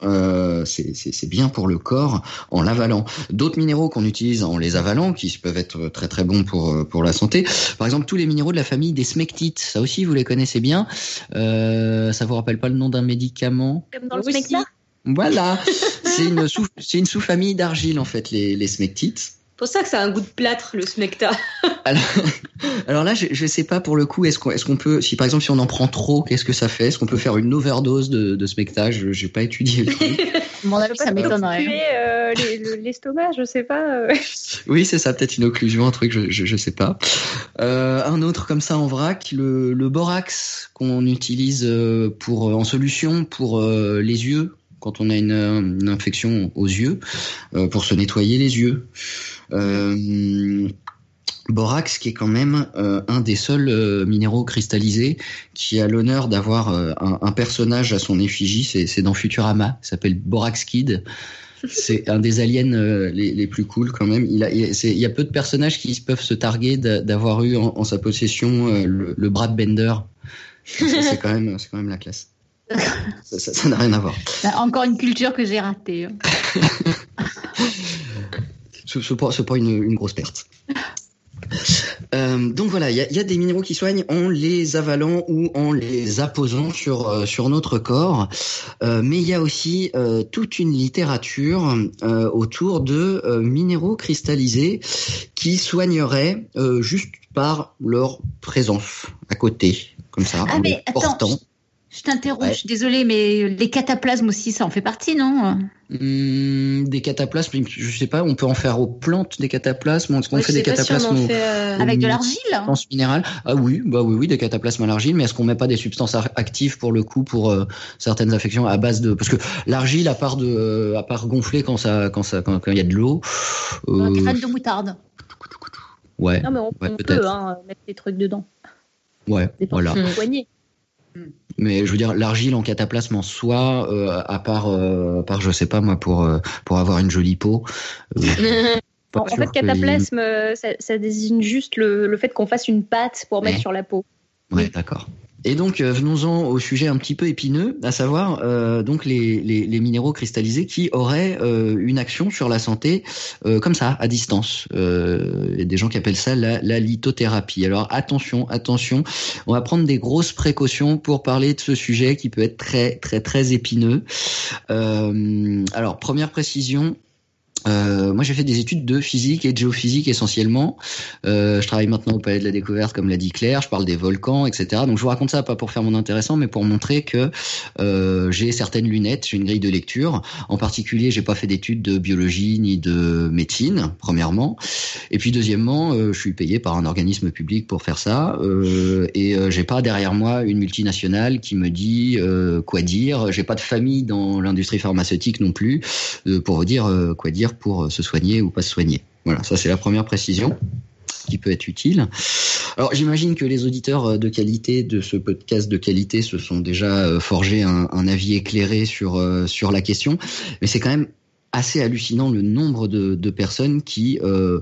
c'est bien pour le corps en l'avalant. D'autres minéraux qu'on utilise en les avalant, qui peuvent être très très bons pour pour la santé. Par exemple, tous les minéraux de la famille des smectites, ça aussi vous les connaissez bien. Euh, ça vous rappelle pas le nom d'un médicament Comme dans le smecta? Voilà, c'est une sous sous-famille d'argile en fait les les smectites pour ça que ça a un goût de plâtre, le smecta. alors, alors, là, je, je sais pas pour le coup, est-ce qu'on est qu'on peut, si par exemple si on en prend trop, qu'est-ce que ça fait? Est-ce qu'on peut faire une overdose de, de smecta? Je n'ai pas étudié le truc. Mon avis, ça m'étonnerait. Euh, L'estomac, je sais pas. Euh. oui, c'est ça, peut-être une occlusion, un truc, je, je, je sais pas. Euh, un autre comme ça en vrac, le, le borax qu'on utilise pour en solution pour euh, les yeux quand on a une, une infection aux yeux, pour se nettoyer les yeux. Euh, borax, qui est quand même euh, un des seuls euh, minéraux cristallisés qui a l'honneur d'avoir un, un, personnage à son effigie, c'est dans Futurama, il s'appelle Borax Kid. C'est un des aliens les, les, plus cool quand même. Il, a, il, y a peu de personnages qui peuvent se targuer d'avoir eu en, en, sa possession le, le Brad Bender. C'est quand même, quand même la classe. Ça n'a rien à voir. Encore une culture que j'ai ratée. Ce n'est pas, pas une, une, grosse perte. Euh, donc voilà, il y a, y a, des minéraux qui soignent en les avalant ou en les apposant sur euh, sur notre corps, euh, mais il y a aussi euh, toute une littérature euh, autour de euh, minéraux cristallisés qui soigneraient juste par leur présence à côté, comme ça, ah, en mais portant. Je t'interromps, ouais. je suis désolée, mais les cataplasmes aussi, ça en fait partie, non? Mmh, Des cataplasmes, je sais pas, on peut en faire aux plantes des cataplasmes. Est-ce qu'on ouais, fait des cataplasmes si fait, euh... avec de l'argile minérale Ah oui, bah oui, oui, des cataplasmes à l'argile. Mais est-ce qu'on met pas des substances actives pour le coup pour euh, certaines affections à base de parce que l'argile, à part de, euh, à part gonfler quand ça, quand ça, quand il y a de l'eau. Euh... Des graines de moutarde. Ouais. Non mais on, ouais, on peut hein, mettre des trucs dedans. Ouais, des voilà. Poignées. Mais je veux dire, l'argile en cataplasme en soi, euh, à part, euh, à part, je sais pas moi, pour euh, pour avoir une jolie peau. en fait, cataplasme, il... ça, ça, désigne juste le, le fait qu'on fasse une pâte pour mettre sur la peau. Ouais, oui. d'accord. Et donc euh, venons-en au sujet un petit peu épineux, à savoir euh, donc les, les, les, minéraux cristallisés qui auraient euh, une action sur la santé euh, comme ça, à distance. Euh, il y a des gens qui appellent ça la, la, lithothérapie. Alors attention, attention, on va prendre des grosses précautions pour parler de ce sujet qui peut être très très très épineux. Euh, alors première précision, euh, moi, j'ai fait des études de physique et de géophysique essentiellement. Euh, je travaille maintenant au Palais de la Découverte, comme l'a dit Claire. Je parle des volcans, etc. Donc, je vous raconte ça pas pour faire mon intéressant, mais pour montrer que euh, j'ai certaines lunettes, j'ai une grille de lecture. En particulier, j'ai pas fait d'études de biologie ni de médecine, premièrement. Et puis, deuxièmement, euh, je suis payé par un organisme public pour faire ça, euh, et euh, j'ai pas derrière moi une multinationale qui me dit quoi dire. J'ai pas de famille dans l'industrie pharmaceutique non plus pour vous dire quoi dire pour se soigner ou pas se soigner. Voilà, ça c'est la première précision qui peut être utile. Alors j'imagine que les auditeurs de qualité de ce podcast de qualité se sont déjà forgés un, avis éclairé sur sur la question, mais c'est quand même assez hallucinant le nombre de, de personnes qui euh,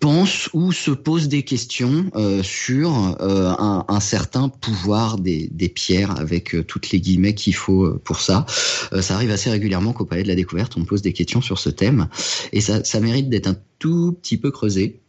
pensent ou se posent des questions euh, sur euh, un, certain pouvoir des, des pierres avec euh, toutes les guillemets qu'il faut pour ça. ça arrive assez régulièrement qu'au Palais de la Découverte, on pose des questions sur ce thème et ça, ça mérite d'être un tout petit peu creusé.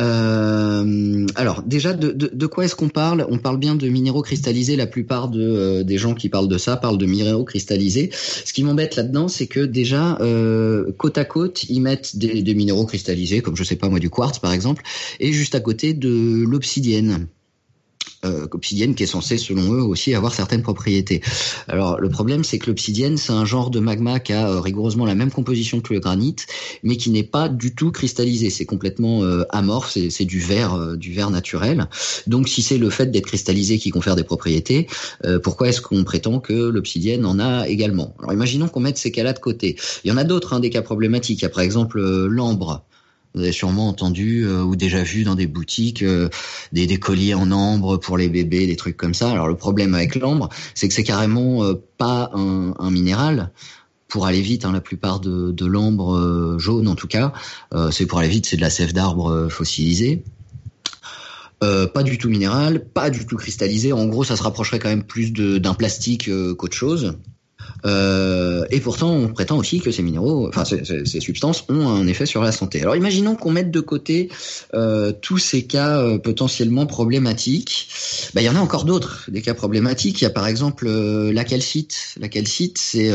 Euh, alors déjà, de, de, quoi est-ce qu'on parle? On parle bien de minéraux cristallisés. La plupart de, euh, des gens qui parlent de ça parlent de minéraux cristallisés. Ce qui m'embête là-dedans, c'est que déjà euh, côte à côte, ils mettent des, des, minéraux cristallisés, comme je sais pas moi du quartz par exemple, et juste à côté de l'obsidienne euh, obsidienne qui est censée, selon eux, aussi avoir certaines propriétés. Alors, le problème, c'est que l'obsidienne, c'est un genre de magma qui a euh, rigoureusement la même composition que le granit, mais qui n'est pas du tout cristallisé. C'est complètement euh, amorphe, c'est du verre, euh, du verre naturel. Donc, si c'est le fait d'être cristallisé qui confère des propriétés, euh, pourquoi est-ce qu'on prétend que l'obsidienne en a également? Alors, imaginons qu'on mette ces cas-là de côté. Il y en a d'autres, hein, des cas problématiques. Il y a par exemple l'ambre. Vous avez sûrement entendu ou déjà vu dans des boutiques des, des, colliers en ambre pour les bébés, des trucs comme ça. Alors le problème avec l'ambre, c'est que c'est carrément pas un, minéral. Pour aller vite, hein, la plupart de, de l'ambre jaune, en tout cas, c'est pour aller vite, c'est de la sève d'arbre fossilisée. Euh, pas du tout minéral, pas du tout cristallisé. En gros, ça se rapprocherait quand même plus d'un plastique euh, qu'autre chose. Euh, et pourtant, on prétend aussi que ces minéraux, enfin ces, ces, substances, ont un effet sur la santé. Alors, imaginons qu'on mette de côté euh, tous ces cas euh, potentiellement problématiques. Bah, il y en a encore d'autres, des cas problématiques. Il y a par exemple euh, la calcite. La calcite, c'est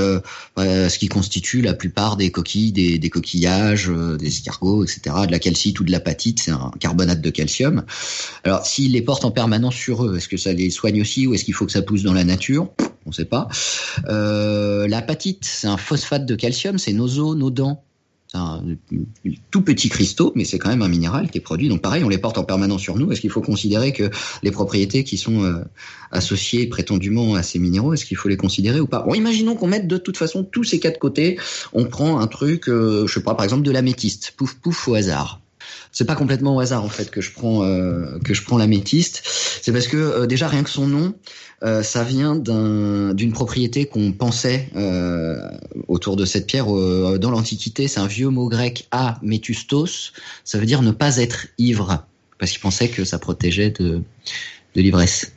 bah, ce qui constitue la plupart des coquilles, des, des coquillages, des escargots, etc. De la calcite ou de l'apatite, c'est un carbonate de calcium. Alors, s'ils les portent en permanence sur eux, est-ce que ça les soigne aussi ou est-ce qu'il faut que ça pousse dans la nature? On ne sait pas. Euh, L'apatite, c'est un phosphate de calcium, c'est nos os, nos dents. C'est un tout petit cristaux, mais c'est quand même un minéral qui est produit. Donc pareil, on les porte en permanence sur nous. Est-ce qu'il faut considérer que les propriétés qui sont euh, associées prétendument à ces minéraux, est-ce qu'il faut les considérer ou pas? Bon, imaginons qu'on mette de toute façon tous ces quatre côtés. On prend un truc, euh, je sais pas, par exemple de l'améthyste, pouf pouf au hasard c'est pas complètement au hasard en fait que je prends euh, que je prends l'améthyste. C'est parce que euh, déjà rien que son nom, euh, ça vient d'une propriété qu'on pensait autour de cette pierre dans l'Antiquité. C'est un vieux mot grec améthustos. Ça veut dire ne pas être ivre parce qu'il pensait que ça protégeait de de l'ivresse.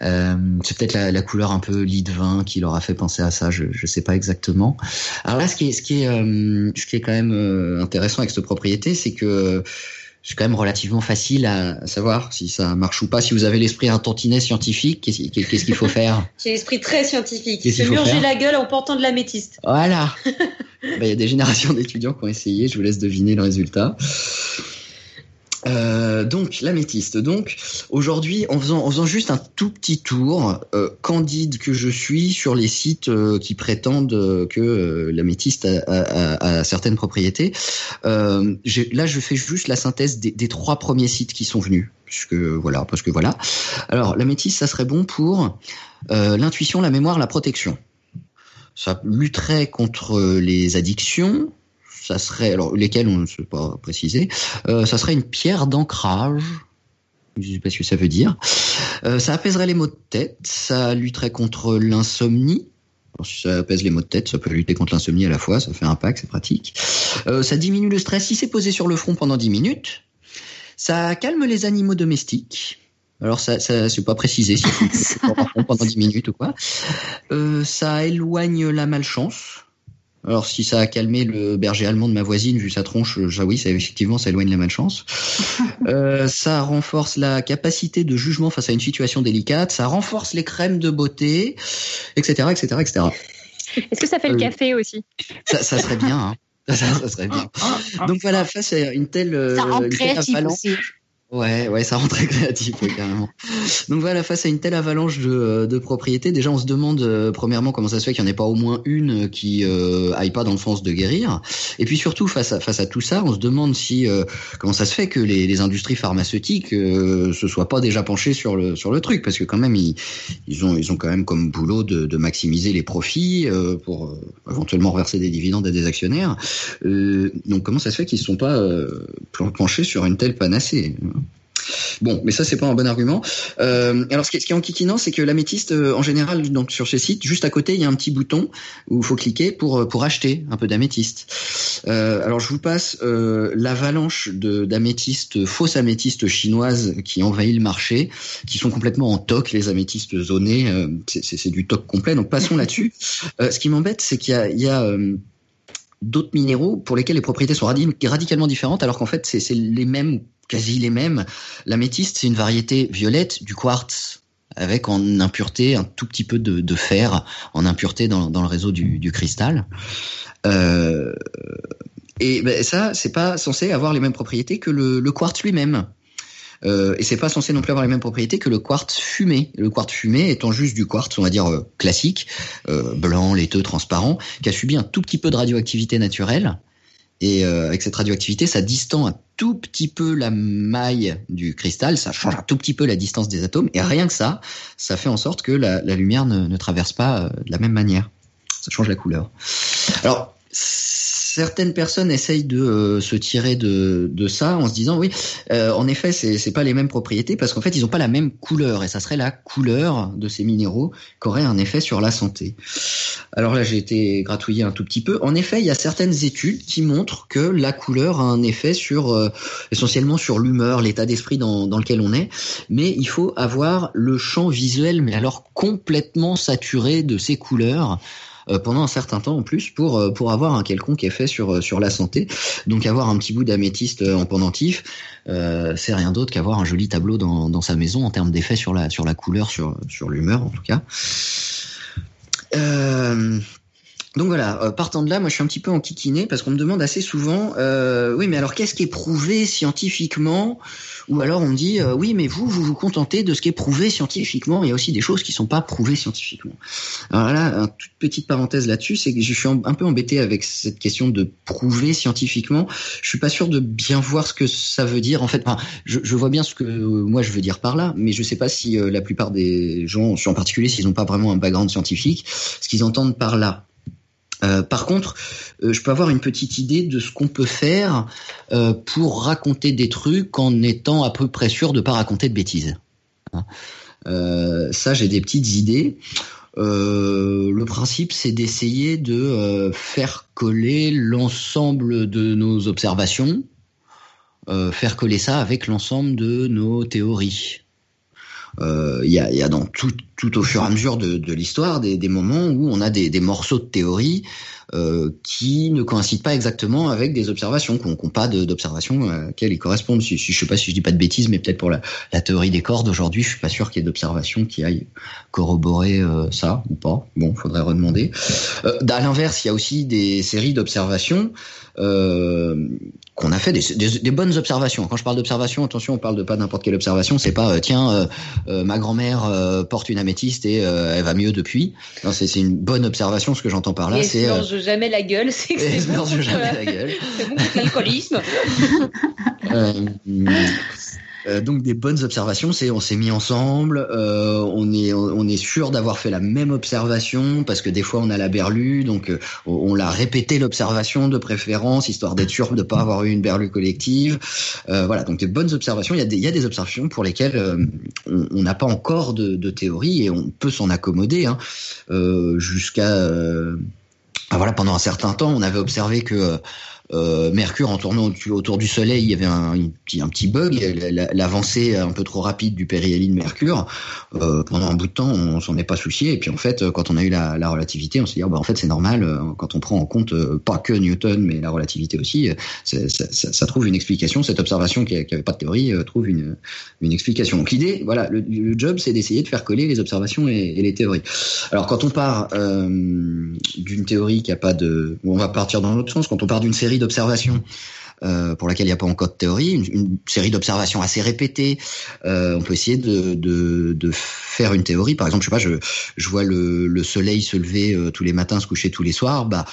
Euh, c'est peut-être la, la, couleur un peu lit de vin qui leur a fait penser à ça, je ne sais pas exactement. Alors là, ce qui est, ce qui est, euh, ce qui est quand même euh, intéressant avec cette propriété, c'est que c'est quand même relativement facile à savoir si ça marche ou pas. Si vous avez l'esprit un tantinet scientifique, qu'est-ce qu'il faut faire? J'ai l'esprit très scientifique. Se murger la gueule en portant de l'améthyste. Voilà. Bah, il y a des générations d'étudiants qui ont essayé. Je vous laisse deviner le résultat. Euh, donc l'améthyste. Donc aujourd'hui, en faisant, en faisant juste un tout petit tour euh, candide que je suis sur les sites euh, qui prétendent que euh, l'améthyste a, a, a, certaines propriétés, là je fais juste la synthèse des, des, trois premiers sites qui sont venus. Puisque voilà, parce que voilà. Alors l'améthyste, ça serait bon pour l'intuition, la mémoire, la protection. Ça lutterait contre les addictions, ça serait, alors lesquels on ne sait pas préciser, euh, ça serait une pierre d'ancrage. Je ne sais pas ce que ça veut dire. Euh, ça apaiserait les maux de tête, ça lutterait contre l'insomnie. si ça apaise les maux de tête, ça peut lutter contre l'insomnie à la fois, ça fait un pack, c'est pratique. Euh, ça diminue le stress si c'est posé sur le front pendant 10 minutes. Ça calme les animaux domestiques. Alors ça, ça c'est pas précisé si c'est pendant 10 minutes ou quoi. Ça éloigne la malchance. Alors si ça a calmé le berger allemand de ma voisine vu sa tronche, euh, oui, ça effectivement ça éloigne la malchance. euh, ça renforce la capacité de jugement face à une situation délicate, ça renforce les crèmes de beauté, etc., etc., etc. Est-ce que ça fait le euh, café aussi? ça, ça, serait bien. Hein. Ça, ça, serait bien. Donc voilà, face à une telle, ça rend une telle aussi. Ouais, ouais, ça rend très créatif, carrément. Donc voilà, face à une telle avalanche de, de propriétés, déjà on se demande euh, premièrement comment ça se fait qu'il n'y en ait pas au moins une qui euh, aille pas dans le sens de guérir. Et puis surtout face à face à tout ça, on se demande si euh, comment ça se fait que les, les industries pharmaceutiques euh, se soient pas déjà penchées sur le sur le truc, parce que quand même ils, ils ont ils ont quand même comme boulot de, de maximiser les profits euh, pour éventuellement reverser des dividendes à des actionnaires. donc comment ça se fait qu'ils ne sont pas penchés sur une telle panacée? Bon, mais ça c'est pas un bon argument. Euh, alors ce qui, est, enquiquinant, c'est que l'améthyste, euh, en général, donc sur ce site, juste à côté, il y a un petit bouton où il faut cliquer pour euh, pour acheter un peu d'améthyste. Euh, alors je vous passe euh, l'avalanche d'améthyste, fausses améthystes chinoises qui envahit le marché, qui sont complètement en toc, les améthystes zonés, c'est du toc complet. Donc passons là-dessus. ce qui m'embête, c'est qu'il y a, il y a d'autres minéraux pour lesquels les propriétés sont radicalement différentes, alors qu'en fait c'est les mêmes quasi les mêmes. L'améthyste, c'est une variété violette du quartz avec en impureté un tout petit peu de, fer en impureté dans, le réseau du, cristal. Euh, et ben, ça, c'est pas censé avoir les mêmes propriétés que le, quartz lui-même. Euh, et c'est pas censé non plus avoir les mêmes propriétés que le quartz fumé. Le quartz fumé étant juste du quartz, on va dire euh, classique, euh, blanc, laiteux, transparent, qui a subi un tout petit peu de radioactivité naturelle et avec cette radioactivité, ça distend tout petit peu la maille du cristal, ça change un tout petit peu la distance des atomes, et rien que ça, ça fait en sorte que la, lumière ne, ne, traverse pas euh, de la même manière. Ça change la couleur. Alors, certaines personnes essayent de euh, se tirer de, ça en se disant oui, euh, en effet, c'est pas les mêmes propriétés parce qu'en fait, ils ont pas la même couleur et ça serait la couleur de ces minéraux qui aurait un effet sur la santé. Alors là, j'ai été gratouillé un tout petit peu. En effet, il y a certaines études qui montrent que la couleur a un effet sur euh, essentiellement sur l'humeur, l'état d'esprit dans, lequel on est, mais il faut avoir le champ visuel mais alors complètement saturé de ces couleurs pendant un certain temps en plus pour euh, pour avoir un quelconque effet sur euh, sur la santé. Donc avoir un petit bout d'améthyste en pendentif, euh, c'est rien d'autre qu'avoir un joli tableau dans, dans sa maison en termes d'effet sur la sur la couleur, sur sur l'humeur en tout cas. Euh, donc voilà, partant de là, moi je suis un petit peu enquiquiné parce qu'on me demande assez souvent, euh, oui mais alors qu'est-ce qui est prouvé scientifiquement? Ou alors on dit euh, oui, mais vous, vous vous contentez de ce qui est prouvé scientifiquement. Il y a aussi des choses qui sont pas prouvées scientifiquement. Alors là, une toute petite parenthèse là-dessus, c'est que je suis un peu embêté avec cette question de prouver scientifiquement. Je suis pas sûr de bien voir ce que ça veut dire. En fait, enfin, je, je, vois bien ce que moi je veux dire par là, mais je sais pas si euh, la plupart des gens, en particulier s'ils n'ont pas vraiment un background scientifique, ce qu'ils entendent par là. Euh, par contre, euh, je peux avoir une petite idée de ce qu'on peut faire euh, pour raconter des trucs en étant à peu près sûr de pas raconter de bêtises. Hein. ça, j'ai des petites idées. le principe, c'est d'essayer de faire coller l'ensemble de nos observations, faire coller ça avec l'ensemble de nos théories. Il y a, y, a, dans tout, tout au fur et à mesure de, de l'histoire des, des, moments où on a des, des morceaux de théorie euh, qui ne coïncident pas exactement avec des observations, qui n'ont pas d'observations à laquelle ils correspondent. Si, si, je sais pas si je dis pas de bêtises, mais peut-être pour la, la, théorie des cordes aujourd'hui, je suis pas sûr qu'il y ait d'observations qui aillent corroborer euh, ça ou pas. Bon, faudrait redemander. Euh, à l'inverse, il y a aussi des séries d'observations euh, qu'on a fait des, des, des, bonnes observations. Quand je parle d'observation, attention, on parle de pas n'importe quelle observation. C'est pas euh, tiens, euh, euh, ma grand-mère porte une améthyste et elle va mieux depuis. Non, c'est une bonne observation. Ce que j'entends par là, c'est. Ne euh... jamais la gueule, c'est que c'est bon. jamais la gueule. c'est bon l'alcoolisme. Euh, donc des bonnes observations, c'est on s'est mis ensemble, euh, on est on est sûr d'avoir fait la même observation parce que des fois on a la berlue, donc euh, on l'a répété l'observation de préférence histoire d'être sûr de pas avoir eu une berlue collective. Euh, voilà, donc des bonnes observations. Il y a des il y a des observations pour lesquelles on n'a pas encore de, de, théorie et on peut s'en accommoder hein, jusqu'à voilà pendant un certain temps on avait observé que euh, Mercure en tournant autour du Soleil, il y avait un, petit bug, l'avancée un peu trop rapide du périhélie de Mercure. Euh, pendant un bout de temps, on s'en est pas soucié. Et puis en fait, quand on a eu la, la relativité, on s'est dit, oh, bah, en fait, c'est normal. Euh, quand on prend en compte pas que Newton, mais la relativité aussi, ça, trouve une explication. Cette observation qui n'avait pas de théorie trouve une, une explication. Donc l'idée, voilà, le, job, c'est d'essayer de faire coller les observations et, les théories. Alors quand on part d'une théorie qui a pas de, on va partir dans l'autre sens. Quand on part d'une série d'observations euh, pour laquelle il n'y a pas encore de théorie, une, une série d'observations assez répétées. Euh, on peut essayer de, de, de, faire une théorie. Par exemple, je sais pas, je, je vois le, le soleil se lever euh, tous les matins, se coucher tous les soirs. Bah,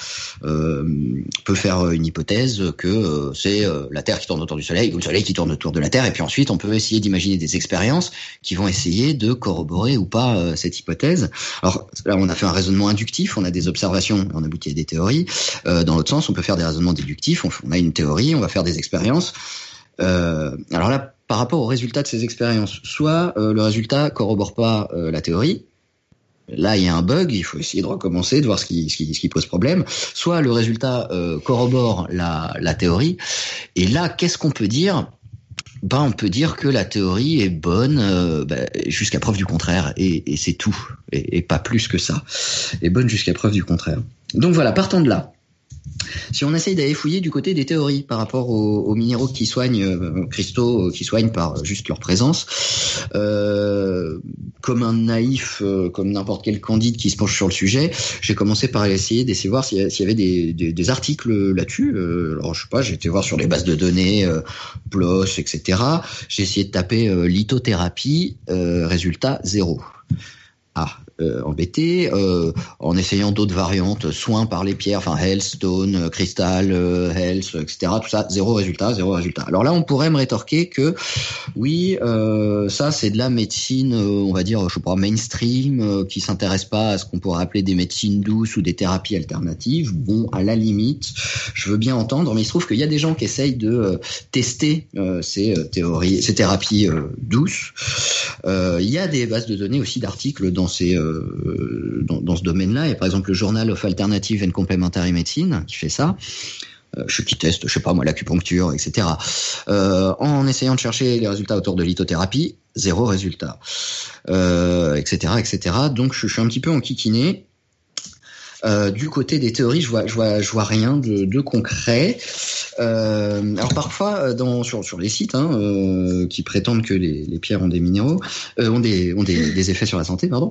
euh, on peut faire une hypothèse que euh, c'est la Terre qui tourne autour du soleil ou le soleil qui tourne autour de la Terre. Et puis ensuite, on peut essayer d'imaginer des expériences qui vont essayer de corroborer ou pas cette hypothèse. Alors là, on a fait un raisonnement inductif. On a des observations, on aboutit à des théories. dans l'autre sens, on peut faire des raisonnements déductifs. On a une théorie on va faire des expériences. Euh, alors là, par rapport au résultat de ces expériences, soit euh, le résultat corrobore pas euh, la théorie, là il y a un bug, il faut essayer de recommencer, de voir ce qui, pose problème, soit le résultat corrobore la, théorie, et là qu'est-ce qu'on peut dire? Ben, on peut dire que la théorie est bonne ben, jusqu'à preuve du contraire, et, c'est tout, et, et, pas plus que ça, est bonne jusqu'à preuve du contraire. Donc voilà, partant de là, si on essaye d'aller fouiller du côté des théories par rapport aux, aux minéraux qui soignent, euh, cristaux qui soignent par juste leur présence, euh, comme un naïf, euh, comme n'importe quel candide qui se penche sur le sujet, j'ai commencé par essayer d'essayer voir s'il y, avait des, articles là-dessus. Euh, alors je sais pas, j'ai été voir sur les bases de données, euh, PLOS, etc. J'ai essayé de taper lithothérapie, résultat zéro. Ah, euh, embêté, euh, en essayant d'autres variantes, soins par les pierres, enfin health, stone, cristal, health, etc. Tout ça, zéro résultat, zéro résultat. Alors là, on pourrait me rétorquer que oui, ça c'est de la médecine, on va dire, je sais pas, mainstream, qui s'intéresse pas à ce qu'on pourrait appeler des médecines douces ou des thérapies alternatives. Bon, à la limite, je veux bien entendre, mais il se trouve qu'il y a des gens qui essayent de tester ces théories, ces thérapies douces. Il y a des bases de données aussi d'articles dans ces euh, dans, ce domaine-là. A par exemple le Journal of Alternative and Complementary Medicine qui fait ça. Euh, qui teste, je sais pas moi, l'acupuncture, etc. Euh, en essayant de chercher les résultats autour de lithothérapie, zéro résultat, etc., etc. Donc je, je, suis un petit peu enquiquiné. Euh, du côté des théories, je vois, vois, rien de, concret. Euh, alors parfois, euh, sur, les sites hein, qui prétendent que les, pierres ont des minéraux, ont des, des, effets sur la santé, pardon,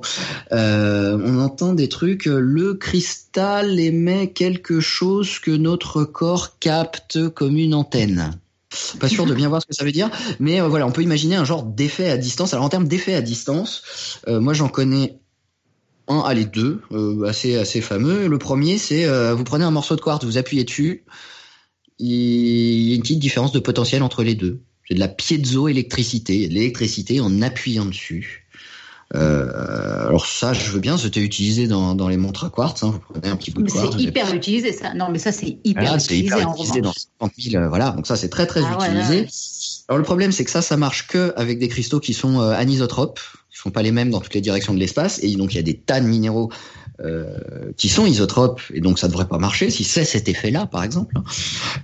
on entend des trucs. Le cristal émet quelque chose que notre corps capte comme une antenne. Pas sûr de bien voir ce que ça veut dire, mais voilà, on peut imaginer un genre d'effet à distance. Alors en termes d'effet à distance, moi j'en connais un, allez deux, euh, assez assez fameux. Le premier, c'est euh, vous prenez un morceau de quartz, vous appuyez dessus, il y a une petite différence de potentiel entre les deux. C'est de la piézoélectricité, de l'électricité en appuyant dessus. Euh, alors ça, je veux bien, c'était utilisé dans, dans les montres à quartz. Hein. Vous prenez un petit bout de quartz. C'est hyper utilisé ça. Non, mais ça c'est hyper utilisé. hyper utilisé dans 50 000, voilà. Donc ça c'est très très ah utilisé. Alors le problème c'est que ça, ça marche que avec des cristaux qui sont anisotropes qui sont pas les mêmes dans toutes les directions de l'espace, et donc il y a des tas de minéraux euh, qui sont isotropes, et donc ça devrait pas marcher si c'est cet effet-là, par exemple.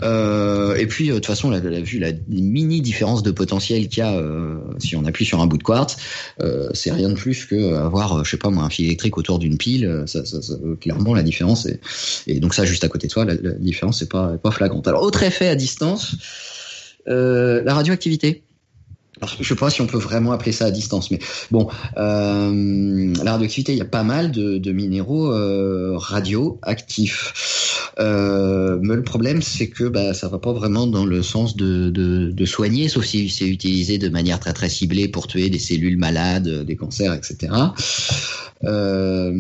Euh, et puis euh, de toute façon, la, la, vu la mini différence de potentiel qu'il y a euh, si on appuie sur un bout de quartz, euh, c'est rien de plus que avoir, je sais pas moi, un fil électrique autour d'une pile. Ça, ça, ça, clairement, la différence est, et donc ça juste à côté de soi, la, la différence n'est pas pas flagrante. Alors autre effet à distance, la radioactivité. Je sais pas si on peut vraiment appeler ça à distance, mais bon, euh, la radioactivité, il y a pas mal de, de minéraux euh, radioactifs. Euh, mais le problème, c'est que bah, ça va pas vraiment dans le sens de, de, de soigner, sauf si c'est utilisé de manière très très ciblée pour tuer des cellules malades, des cancers, etc. Euh,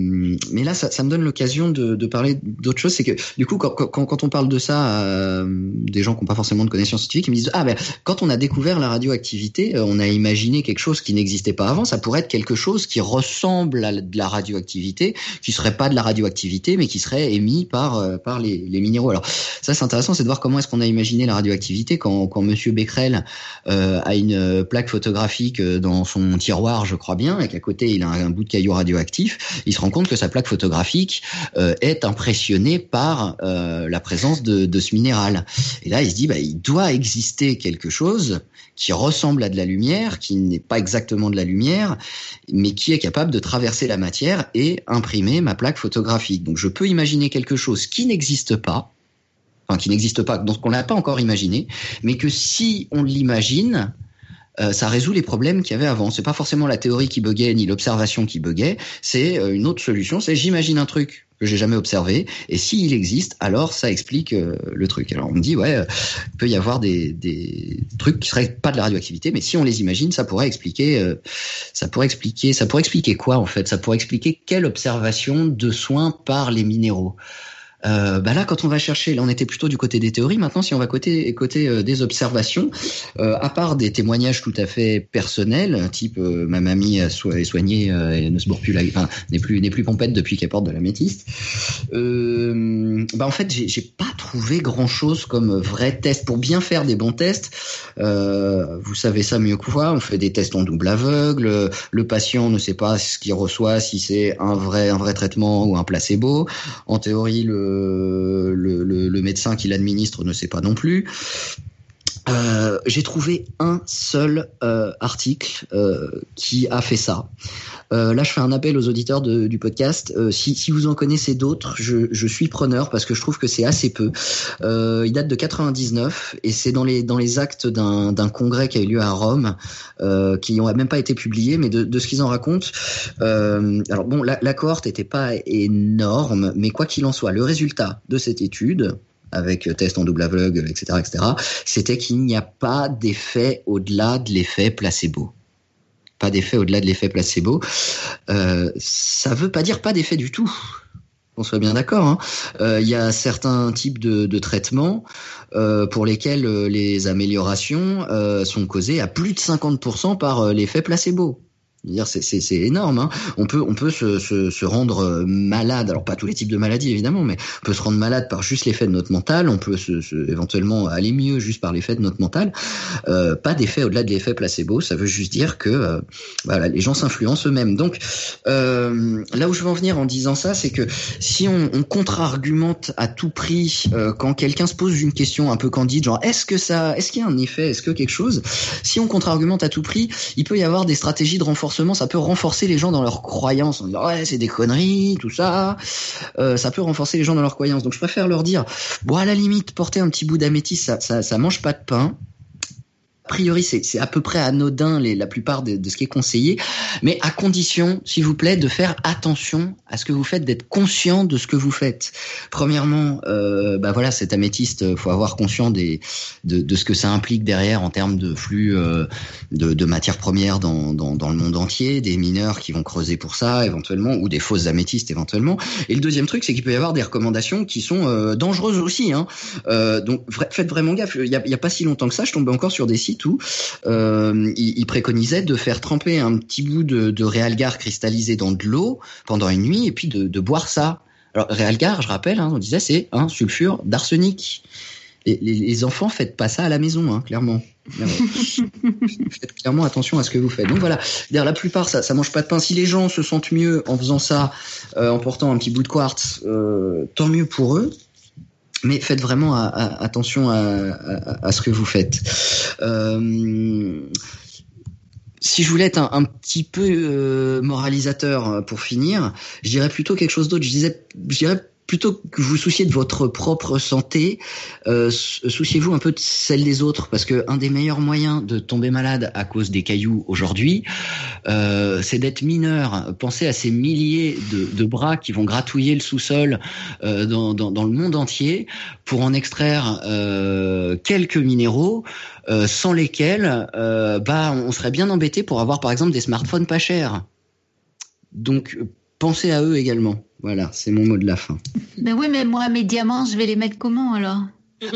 mais là, ça, ça me donne l'occasion de, de, parler d'autre chose. C'est que du coup, quand, quand, quand, on parle de ça, euh, des gens qui n'ont pas forcément de connaissances scientifiques, ils me disent ah ben quand on a découvert la radioactivité, euh, on a imaginé quelque chose qui n'existait pas avant. Ça pourrait être quelque chose qui ressemble à de la radioactivité, qui serait pas de la radioactivité, mais qui serait émis par euh, les, les minéraux. Alors ça, c'est intéressant, c'est de voir comment est-ce qu'on a imaginé la radioactivité quand quand Monsieur Becquerel euh, a une plaque photographique dans son tiroir, je crois bien, et qu'à côté il a un, un bout de caillou radioactif il se rend compte que sa plaque photographique euh, est impressionnée par euh, la présence de, de, ce minéral. Et là, il se dit, bah, il doit exister quelque chose qui ressemble à de la lumière, qui n'est pas exactement de la lumière, mais qui est capable de traverser la matière et imprimer ma plaque photographique. Donc, je peux imaginer quelque chose qui n'existe pas, enfin qui n'existe pas, donc qu'on n'a pas encore imaginé, mais que si on l'imagine, euh, ça résout les problèmes qu'il y avait avant. C'est pas forcément la théorie qui buguait ni l'observation qui buguait, c'est euh, une autre solution. C'est j'imagine un truc que j'ai jamais observé et s'il existe, alors ça explique euh, le truc. Alors on me dit ouais, il peut y avoir des, des trucs qui seraient pas de la radioactivité, mais si on les imagine, ça pourrait expliquer, ça pourrait expliquer, ça pourrait expliquer quoi en fait? Ça pourrait expliquer quelle observation de soins par les minéraux? Euh, bah là, quand on va chercher, là, on était plutôt du côté des théories. Maintenant, si on va côté côté euh, des observations, euh, à part des témoignages tout à fait personnels, type euh, ma mamie est soignée et ne se bourre plus enfin, n'est plus n'est plus pompette depuis qu'elle porte de la métiste. bah en fait, j'ai pas trouvé grand chose comme vrai test pour bien faire des bons tests. vous savez ça mieux que moi. On fait des tests en double aveugle. Le patient ne sait pas ce qu'il reçoit, si c'est un vrai un vrai traitement ou un placebo. En théorie, le le, médecin qui l'administre ne sait pas non plus. Euh, j'ai trouvé un seul euh, article euh, qui a fait ça. là, je fais un appel aux auditeurs du podcast. Si, si, vous en connaissez d'autres, je, je, suis preneur parce que je trouve que c'est assez peu. il date de 99 et c'est dans les dans les actes d'un congrès qui a eu lieu à Rome, qui n'ont même pas été publiés, mais de, de ce qu'ils en racontent. alors bon, la, la cohorte n'était pas énorme, mais quoi qu'il en soit, le résultat de cette étude, avec test en double aveugle, etc., etc., c'était qu'il n'y a pas d'effet au-delà de l'effet placebo. pas d'effet au-delà de l'effet placebo. Euh, ça veut pas dire pas d'effet du tout. On soit bien d'accord. Hein. Euh, il y a certains types de, traitements euh, pour lesquels euh, les améliorations euh, sont causées à plus de 50% par euh, l'effet placebo c'est énorme. Hein. On peut, on peut se, se, se, rendre euh, malade. Alors pas tous les types de maladies évidemment, mais on peut se rendre malade par juste l'effet de notre mental. On peut se, se, éventuellement aller mieux juste par l'effet de notre mental. Euh, pas d'effet au-delà de l'effet placebo. Ça veut juste dire que euh, voilà, les gens s'influencent eux-mêmes. Donc euh, là où je veux en venir en disant ça, c'est que si on, on contre-argumente à tout prix euh, quand quelqu'un se pose une question un peu candide, genre est-ce que ça, est-ce qu'il y a un effet, est-ce que quelque chose, si on contre-argumente à tout prix, il peut y avoir des stratégies de renforcement ça peut renforcer les gens dans leurs croyances en disant ouais c'est des conneries tout ça. Euh, ça peut renforcer les gens dans leurs croyances. Donc je préfère leur dire bon à la limite porter un petit bout d'améthyste ça, ça ça mange pas de pain a priori, c'est à peu près anodin les, la plupart de, de, ce qui est conseillé, mais à condition, s'il vous plaît, de faire attention à ce que vous faites, d'être conscient de ce que vous faites. Premièrement, euh, bah voilà, cet améthyste, faut avoir conscient des, de, de, ce que ça implique derrière en termes de flux euh, de, de matières premières dans, dans, dans, le monde entier, des mineurs qui vont creuser pour ça éventuellement, ou des fausses améthystes éventuellement. Et le deuxième truc, c'est qu'il peut y avoir des recommandations qui sont euh, dangereuses aussi. Hein. Euh, donc faites vraiment gaffe. Il y a, a pas si longtemps que ça, je tombais encore sur des sites tout, euh, il, il, préconisait de faire tremper un petit bout de, de réalgar cristallisé dans de l'eau pendant une nuit et puis de, de boire ça. Alors réalgar, je rappelle, hein, on disait c'est un sulfure d'arsenic. Les, les, les, enfants, faites pas ça à la maison, hein, clairement. faites clairement attention à ce que vous faites. Donc voilà, d'ailleurs la plupart ça, ça mange pas de pain. Si les gens se sentent mieux en faisant ça, euh, en portant un petit bout de quartz, euh, tant mieux pour eux mais faites vraiment à, à, attention à, ce que vous faites. Euh, si je voulais être un, petit peu euh, moralisateur pour finir, je dirais plutôt quelque chose d'autre. Je disais, je plutôt que vous souciez de votre propre santé, euh, souciez-vous un peu de celle des autres, parce que un des meilleurs moyens de tomber malade à cause des cailloux aujourd'hui, euh, c'est d'être mineur. Pensez à ces milliers de, de, bras qui vont gratouiller le sous-sol euh, dans, dans, dans, le monde entier pour en extraire euh, quelques minéraux. Euh, sans lesquels, euh, bah, on serait bien embêté pour avoir par exemple des smartphones pas chers. Donc pensez à eux également. Voilà, c'est mon mot de la fin. Mais oui, mais moi, mes diamants, je vais les mettre comment alors?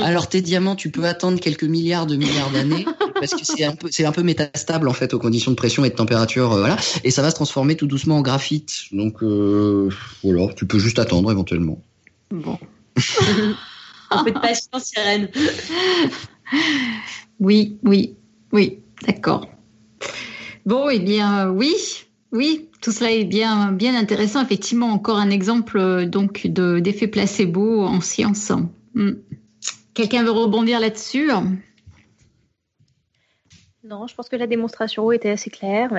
Alors tes diamants, tu peux attendre quelques milliards de milliards d'années parce que c'est un peu c'est un peu métastable en fait aux conditions de pression et de température euh, voilà et ça va se transformer tout doucement en graphite. Donc euh, voilà, tu peux juste attendre éventuellement. Bon. un peu de patience, Sirène. Oui, oui, oui, d'accord. Bon, eh bien, oui, oui, tout cela est bien, bien intéressant. Effectivement, encore un exemple euh, donc de d'effet placebo en science. Hmm. Quelqu'un veut rebondir là-dessus? Non, je pense que la démonstration était assez claire.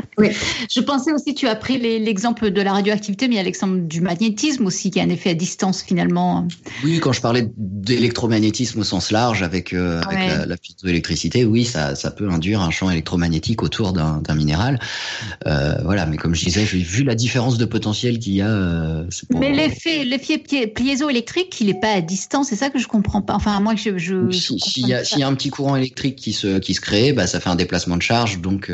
Oui, je pensais aussi, tu as pris l'exemple de la radioactivité, mais il y a l'exemple du magnétisme aussi, qui a un effet à distance finalement. Oui, quand je parlais d'électromagnétisme au sens large avec, euh, avec la, la phytoélectricité, oui, ça, ça peut induire un champ électromagnétique autour d'un minéral. Euh, voilà, mais comme je disais, vu la différence de potentiel qu'il y a. Euh, pour... Mais l'effet piézoélectrique, il n'est pas à distance, c'est ça que je comprends pas. Enfin, moi, je. je, S'il si y, a, si y a un petit courant électrique qui se, qui se crée, bah, ça fait un déplacement de charge, donc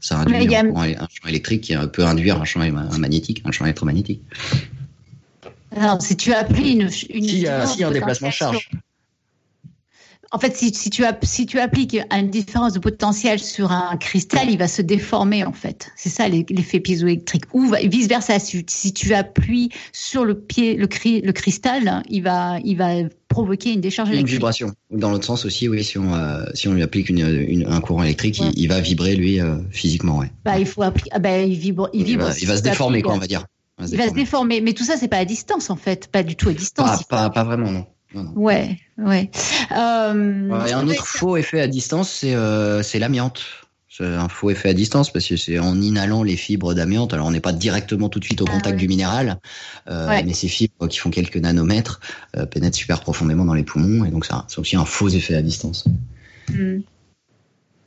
ça induit un, un champ électrique qui peut induire un champ magnétique, un champ électromagnétique. Alors, si tu appliques une, une s'il y a, si y a un déplacement de charge. En fait, si, si, tu, si tu appliques une différence de potentiel sur un cristal, il va se déformer, en fait. C'est ça l'effet piézoélectrique. Ou vice versa, si, si, tu appuies sur le pied, le, cri, le cristal, il va, il va provoquer une décharge électrique. Une vibration. Dans l'autre sens aussi, oui, si on, euh, si on lui applique une, une, un courant électrique, ouais. il, il, va vibrer, lui, euh, physiquement, ouais. Bah, il faut appliquer, ah, bah, il vibre, il vibre. Il va, il va se déformer, quoi, on va dire. Il va, se, il va se déformer. Mais tout ça, c'est pas à distance, en fait. Pas du tout à distance. Pas, pas, pas vraiment, non. Non, non. Ouais, ouais. Euh, un autre faux effet à distance, c'est euh, l'amiante. C'est un faux effet à distance parce que c'est en inhalant les fibres d'amiante. Alors on n'est pas directement tout de suite au contact ah, ouais. du minéral, euh, ouais. mais ces fibres qui font quelques nanomètres euh, pénètrent super profondément dans les poumons et donc c'est aussi un faux effet à distance. Mm.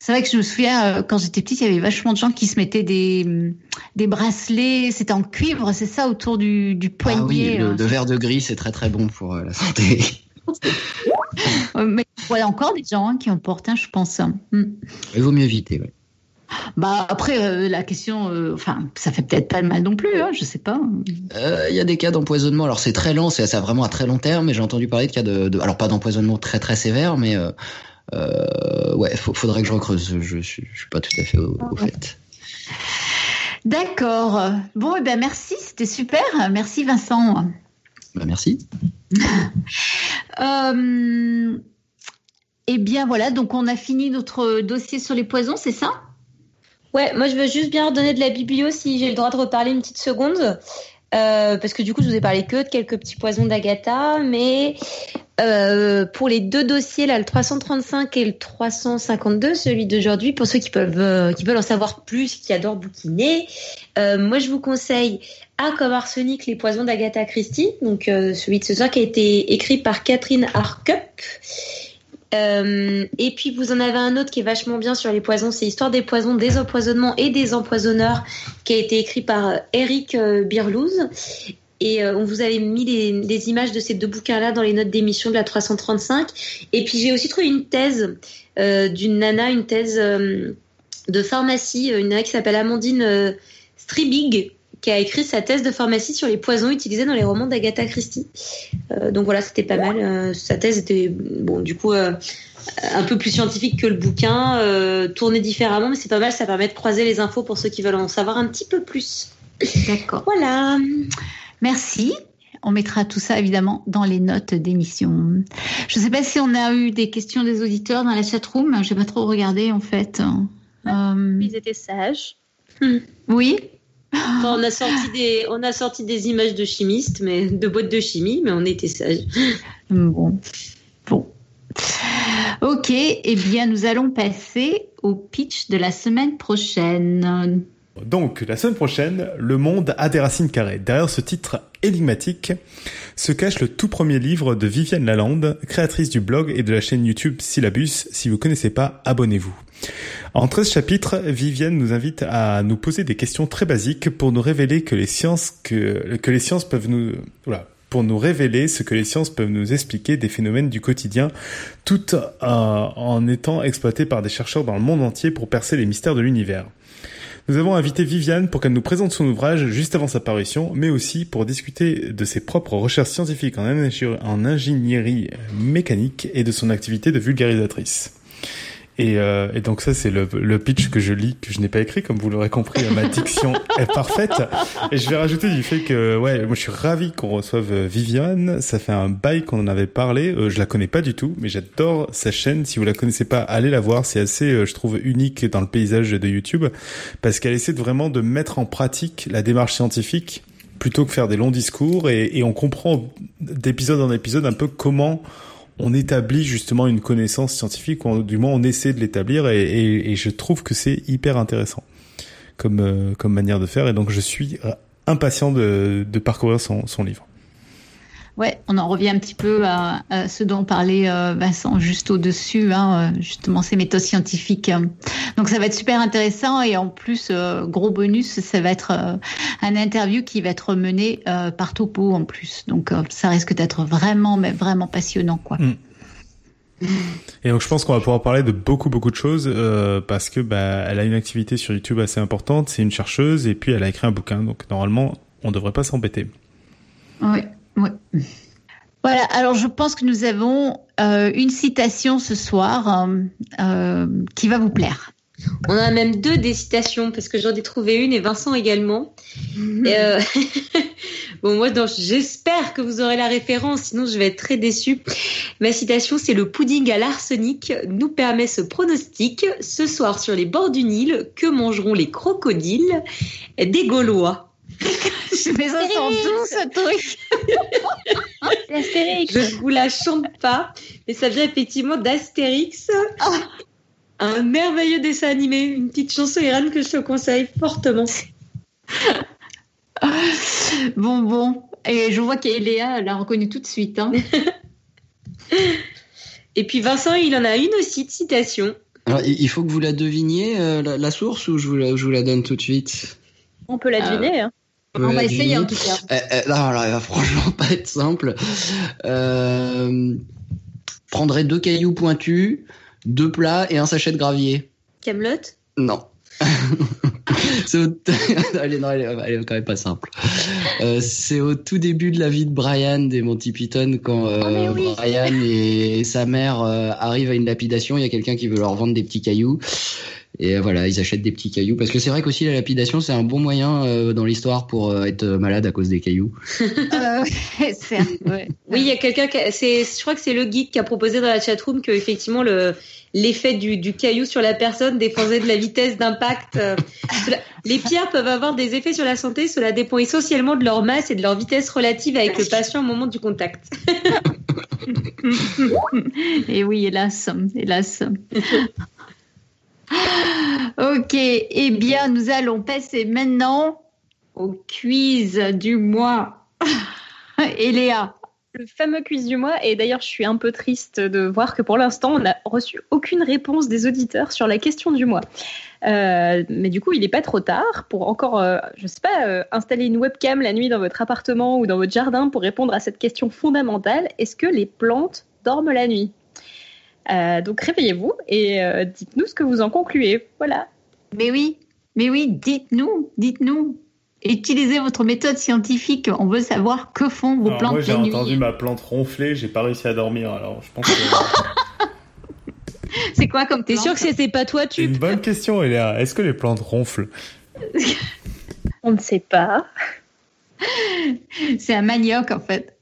C'est vrai que je me souviens, euh, quand j'étais petite, il y avait vachement de gens qui se mettaient des, des bracelets, c'était en cuivre, c'est ça, autour du, du poignet. Ah oui, le, le verre de gris, c'est très très bon pour euh, la santé. Mais il y a encore des gens hein, qui en portent un, je pense. Mm. Il vaut mieux éviter, oui. Bah après la question, enfin ça fait peut-être pas mal non plus, hein, je sais pas. Il y a des cas d'empoisonnement. Alors c'est très lent, c'est ça vraiment à très long terme. Mais j'ai entendu parler de cas de, de alors pas d'empoisonnement très très sévère, mais euh, ouais, faudrait que je recreuse. Je, suis, je suis pas tout à fait au, fait. D'accord. Bon, et eh ben merci, c'était super. Merci Vincent. Ben, merci. euh, eh bien voilà, donc on a fini notre dossier sur les poisons, c'est ça? Ouais, moi je veux juste bien redonner de la biblio si j'ai le droit de reparler une petite seconde. Euh, parce que du coup, je vous ai parlé que de quelques petits poisons d'Agatha, mais euh, pour les deux dossiers, là, le 335 et le 352, celui d'aujourd'hui, pour ceux qui peuvent, euh, qui veulent en savoir plus, qui adorent bouquiner, moi je vous conseille A comme arsenic, les poisons d'Agatha Christie, donc celui de ce soir qui a été écrit par Catherine Harkup. Et puis vous en avez un autre qui est vachement bien sur les poisons, c'est Histoire des poisons, des empoisonnements et des empoisonneurs, qui a été écrit par Eric Birlouz. Et euh, on vous avait mis les, images de ces deux bouquins-là dans les notes d'émission de la 335. Et puis j'ai aussi trouvé une thèse euh, d'une nana, une thèse euh, de pharmacie, une nana qui s'appelle Amandine Stribig, qui a écrit sa thèse de pharmacie sur les poisons utilisés dans les romans d'Agatha Christie. donc voilà, c'était pas mal. sa thèse était, bon, du coup, un peu plus scientifique que le bouquin, tourné différemment, mais c'est pas mal, ça permet de croiser les infos pour ceux qui veulent en savoir un petit peu plus. D'accord. Voilà. Merci. On mettra tout ça évidemment dans les notes d'émission. Je ne sais pas si on a eu des questions des auditeurs dans la chatroom. Je n'ai pas trop regardé en fait. Euh, Ils étaient sages. Hmm. On a sorti des, on a sorti des images de chimistes, mais de boîtes de chimie, mais on était sages. Bon, bon. Ok, eh bien nous allons passer au pitch de la semaine prochaine. Donc, la semaine prochaine, le monde a des racines carrées. Derrière ce titre énigmatique se cache le tout premier livre de Viviane Lalande, créatrice du blog et de la chaîne YouTube Syllabus. Si vous connaissez pas, abonnez-vous. En 13 chapitres, Viviane nous invite à nous poser des questions très basiques pour nous révéler que les sciences peuvent nous, ce que les sciences peuvent nous expliquer des phénomènes du quotidien, tout euh, en étant exploités par des chercheurs dans le monde entier pour percer les mystères de l'univers. Nous avons invité Viviane pour qu'elle nous présente son ouvrage juste avant sa parution, mais aussi pour discuter de ses propres recherches scientifiques en, ingénierie mécanique et de son activité de vulgarisatrice. Et, euh, et, donc ça c'est le, le, pitch que je lis que je n'ai pas écrit comme vous l'aurez compris ma diction est parfaite. Et je vais rajouter du fait que ouais moi je suis ravi qu'on reçoive Viviane. Ça fait un bail qu'on en avait parlé. Euh, je la connais pas du tout mais j'adore sa chaîne. Si vous la connaissez pas allez la voir. C'est assez euh, je trouve unique dans le paysage de YouTube parce qu'elle essaie de vraiment de mettre en pratique la démarche scientifique plutôt que faire des longs discours. Et, et on comprend d'épisode en épisode un peu comment on établit justement une connaissance scientifique, ou du moins on essaie de l'établir, et, je trouve que c'est hyper intéressant comme, euh, manière de faire, et donc je suis impatient de, parcourir son livre. Ouais, on en revient un petit peu à, ce dont parlait euh, Vincent juste au-dessus, hein, euh, justement ces méthodes scientifiques. Donc ça va être super intéressant et en plus, euh, gros bonus, ça va être un interview qui va être mené par Topo en plus. Donc ça risque d'être vraiment, mais vraiment passionnant, quoi. Mm. Et donc je pense qu'on va pouvoir parler de beaucoup beaucoup de choses parce que bah elle a une activité sur YouTube assez importante, c'est une chercheuse et puis elle a écrit un bouquin donc normalement on devrait pas s'embêter. Oui. Oui. Voilà, alors je pense que nous avons euh, une citation ce soir euh, euh, qui va vous plaire. On a même deux des citations parce que j'en ai trouvé une et Vincent également. Mhm. bon, moi, j'espère que vous aurez la référence, sinon je vais être très déçue. Ma citation, c'est le pudding à l'arsenic nous permet ce pronostic. Ce soir, sur les bords du Nil, que mangeront les crocodiles? Des Gaulois. Mais ça sent tout ce truc. C'est Astérix. Je vous la chante pas, mais ça vient effectivement d'Astérix. Oh. Un merveilleux dessin animé, une petite chanson Irène que je te conseille fortement. bon, bon. Et je vois qu'Eléa l'a reconnu tout de suite. Hein. Et puis Vincent, il en a une aussi de citation. Alors, il faut que vous la deviniez, euh, la, source, ou je vous la, je vous la donne tout de suite? On peut la deviner. Hein. On va essayer en tout cas. Eh, eh, non, alors, il va franchement pas être simple. Euh, prendrait deux cailloux pointus, deux plats et un sachet de gravier. Camelot Non. c'est au... elle, est, non, elle, est, elle, est, quand même pas simple. Euh, c'est au tout début de la vie de Brian des Monty Python quand euh, oh, oui. Brian et sa mère euh, arrivent à une lapidation. Il y a quelqu'un qui veut leur vendre des petits cailloux. Et voilà, ils achètent des petits cailloux parce que c'est vrai qu'aussi la lapidation c'est un bon moyen euh, dans l'histoire pour euh, être malade à cause des cailloux. euh, ouais. Oui, il y a quelqu'un qui, je crois que c'est le geek qui a proposé dans la chatroom que effectivement le l'effet du, du caillou sur la personne dépendait de la vitesse d'impact. Les pierres peuvent avoir des effets sur la santé, cela dépend essentiellement de leur masse et de leur vitesse relative avec le patient au moment du contact. et oui, hélas, hélas. ok, eh bien, nous allons passer maintenant au quiz du mois. Et Léa le fameux quiz du mois. Et d'ailleurs, je suis un peu triste de voir que pour l'instant, on n'a reçu aucune réponse des auditeurs sur la question du mois. Euh, mais du coup, il n'est pas trop tard pour encore, euh, sais pas, euh, installer une webcam la nuit dans votre appartement ou dans votre jardin pour répondre à cette question fondamentale. Est-ce que les plantes dorment la nuit? Donc réveillez-vous et dites-nous ce que vous en concluez. Voilà. Mais oui, mais oui, dites-nous, dites-nous. Utilisez votre méthode scientifique. On veut savoir que font vos alors plantes moi, j'ai entendu ma plante ronfler, j'ai pas réussi à dormir. Alors, je pense que C'est quoi comme T'es sûr que c'était pas toi, c'est tu une bonne question, Eléa. Est-ce que les plantes ronflent? On ne sait pas. C'est un manioc en fait.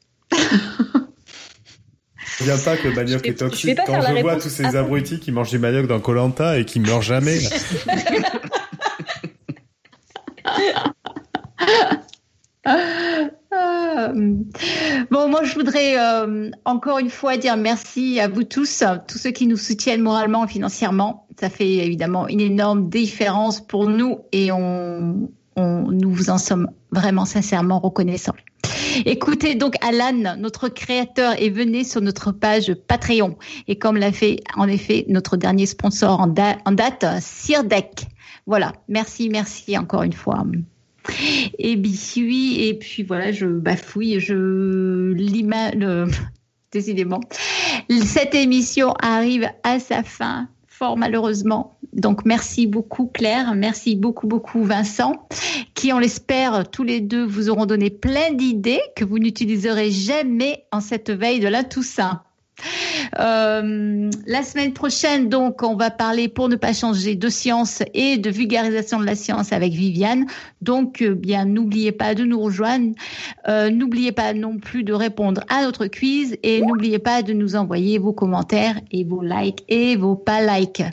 Je viens pas que le manioc est toxique. Quand je vois tous ces abrutis qui mangent du manioc dans Colanta et qui meurent jamais. Bon, moi, je voudrais euh, encore une fois dire merci à vous tous, tous ceux qui nous soutiennent moralement et financièrement. Ça fait évidemment une énorme différence pour nous et on, on, nous vous en sommes vraiment sincèrement reconnaissants. Écoutez donc Alan, notre créateur, et venez sur notre page Patreon. Et comme l'a fait en effet notre dernier sponsor en, da- en date, Sirdec. Voilà, merci, merci encore une fois. Et puis, et puis voilà, je bafouille, je l'ima, le, décidément. Cette émission arrive à sa fin, malheureusement. Donc merci beaucoup Claire, merci beaucoup beaucoup Vincent, qui on l'espère tous les deux vous auront donné plein d'idées que vous n'utiliserez jamais en cette veille de la Toussaint. Euh, la semaine prochaine, donc, on va parler pour ne pas changer de science et de vulgarisation de la science avec Viviane. Donc, euh, bien, n'oubliez pas de nous rejoindre. Euh, n'oubliez pas non plus de répondre à notre quiz et n'oubliez pas de nous envoyer vos commentaires et vos likes et vos pas likes.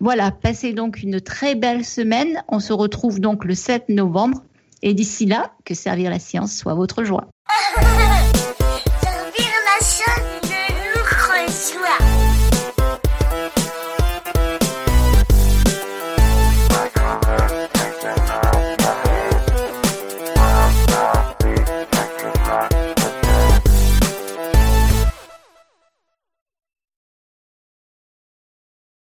Voilà, passez donc une très belle semaine. On se retrouve donc le 7 novembre. Et d'ici là, que servir la science soit votre joie.